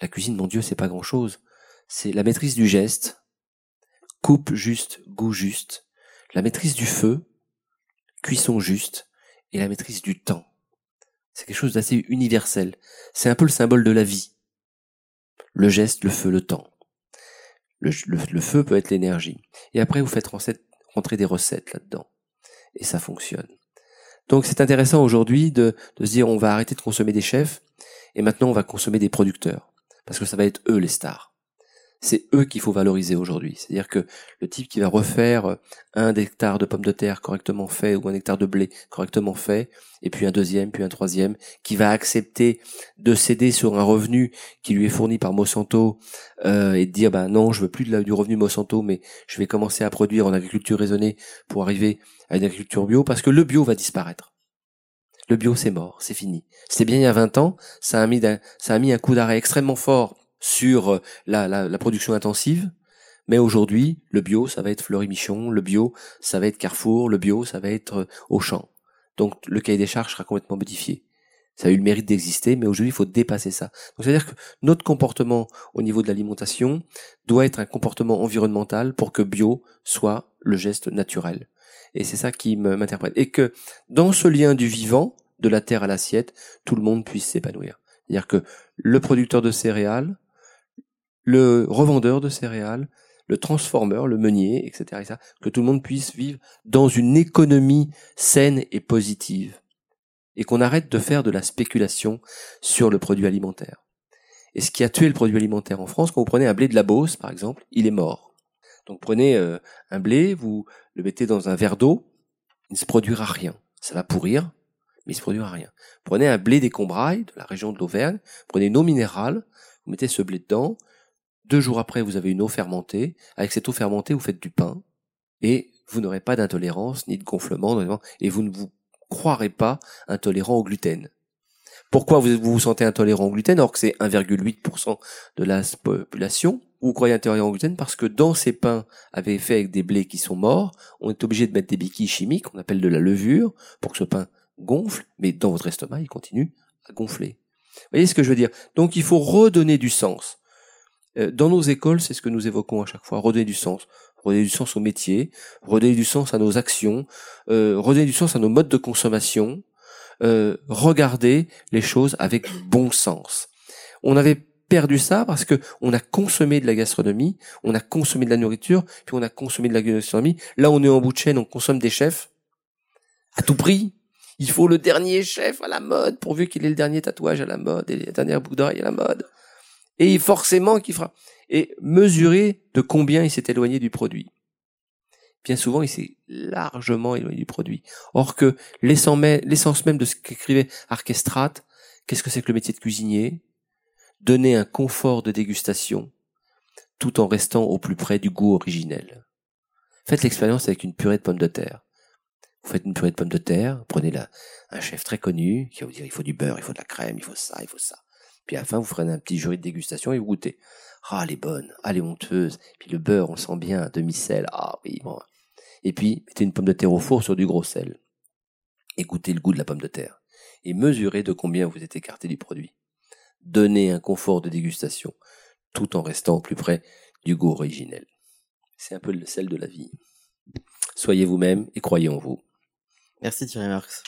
La cuisine, mon Dieu, c'est pas grand-chose. C'est la maîtrise du geste, coupe juste, goût juste, la maîtrise du feu, cuisson juste, et la maîtrise du temps. C'est quelque chose d'assez universel. C'est un peu le symbole de la vie. Le geste, le feu, le temps. Le, feu peut être l'énergie. Et après, vous faites rentrer des recettes là-dedans. Et ça fonctionne. Donc c'est intéressant aujourd'hui de, de se dire on va arrêter de consommer des chefs et maintenant on va consommer des producteurs. Parce que ça va être eux les stars c'est eux qu'il faut valoriser aujourd'hui. C'est-à-dire que le type qui va refaire un hectare de pommes de terre correctement fait ou un hectare de blé correctement fait, et puis un deuxième, puis un troisième, qui va accepter de céder sur un revenu qui lui est fourni par Monsanto euh, et de dire bah non, je veux plus du revenu Monsanto, mais je vais commencer à produire en agriculture raisonnée pour arriver à une agriculture bio, parce que le bio va disparaître. Le bio, c'est mort, c'est fini. C'était bien il y a 20 ans, ça a mis, un coup d'arrêt extrêmement fort sur euh, la, la, production intensive. Mais aujourd'hui, le bio, ça va être Fleury-Michon, le bio, ça va être Carrefour, le bio, ça va être euh, Auchan. Donc le cahier des charges sera complètement modifié. Ça a eu le mérite d'exister, mais aujourd'hui, il faut dépasser ça. Donc c'est-à-dire que notre comportement au niveau de l'alimentation doit être un comportement environnemental pour que bio soit le geste naturel. Et c'est ça qui m'interprète. Et que dans ce lien du vivant, de la terre à l'assiette, tout le monde puisse s'épanouir. C'est-à-dire que le producteur de céréales, le revendeur de céréales, le transformeur, le meunier, etc., que tout le monde puisse vivre dans une économie saine et positive, et qu'on arrête de faire de la spéculation sur le produit alimentaire. Et ce qui a tué le produit alimentaire en France, quand vous prenez un blé de la Beauce, par exemple, il est mort. Donc prenez euh, un blé, vous le mettez dans un verre d'eau, il ne se produira rien. Ça va pourrir, mais il ne se produira rien. Prenez un blé des Combrailles, de la région de l'Auvergne, prenez une eau minérale, vous mettez ce blé dedans, deux jours après, vous avez une eau fermentée. Avec cette eau fermentée, vous faites du pain. Et vous n'aurez pas d'intolérance ni de gonflement. Et vous ne vous croirez pas intolérant au gluten. Pourquoi vous vous, sentez intolérant au gluten alors que c'est 1,8% de la population? Vous croyez intolérant au gluten parce que dans ces pains avaient fait avec des blés qui sont morts, on est obligé de mettre des béquilles chimiques, on appelle de la levure, pour que ce pain gonfle, mais dans votre estomac, il continue à gonfler. Vous voyez ce que je veux dire? Donc il faut redonner du sens. Euh, dans nos écoles, c'est ce que nous évoquons à chaque fois, redonner du sens. Redonner du sens au métier, redonner du sens à nos actions, euh, redonner du sens à nos modes de consommation, euh, regarder les choses avec bon sens. On avait perdu ça parce que on a consommé de la gastronomie, on a consommé de la nourriture, puis on a consommé de la gastronomie. Là, on est en bout de chaîne, on consomme des chefs à tout prix. Il faut le dernier chef à la mode, pourvu qu'il ait le dernier tatouage à la mode et la dernière boucle d'oreille à la mode et forcément qu'il fera. Et mesurer de combien il s'est éloigné du produit. Bien souvent, il s'est largement éloigné du produit. Or que l'essence même de ce qu'écrivait Archestrate, qu'est-ce que c'est que le métier de cuisinier? Donner un confort de dégustation tout en restant au plus près du goût originel. Faites l'expérience avec une purée de pommes de terre. Vous faites une purée de pommes de terre, prenez là un chef très connu qui va vous dire il faut du beurre, il faut de la crème, il faut ça, il faut ça. Puis à la fin, vous ferez un petit jury de dégustation et vous goûtez. Ah, elle est bonne. Ah, elle est honteuse. Puis le beurre, on sent bien, demi-sel. Ah oui, bon. Et puis, mettez une pomme de terre au four sur du gros sel. Et goûtez le goût de la pomme de terre. Et mesurez de combien vous êtes écarté du produit. Donnez un confort de dégustation, tout en restant au plus près du goût originel. C'est un peu le sel de la vie. Soyez vous-même et croyez en vous. Merci Thierry Marx.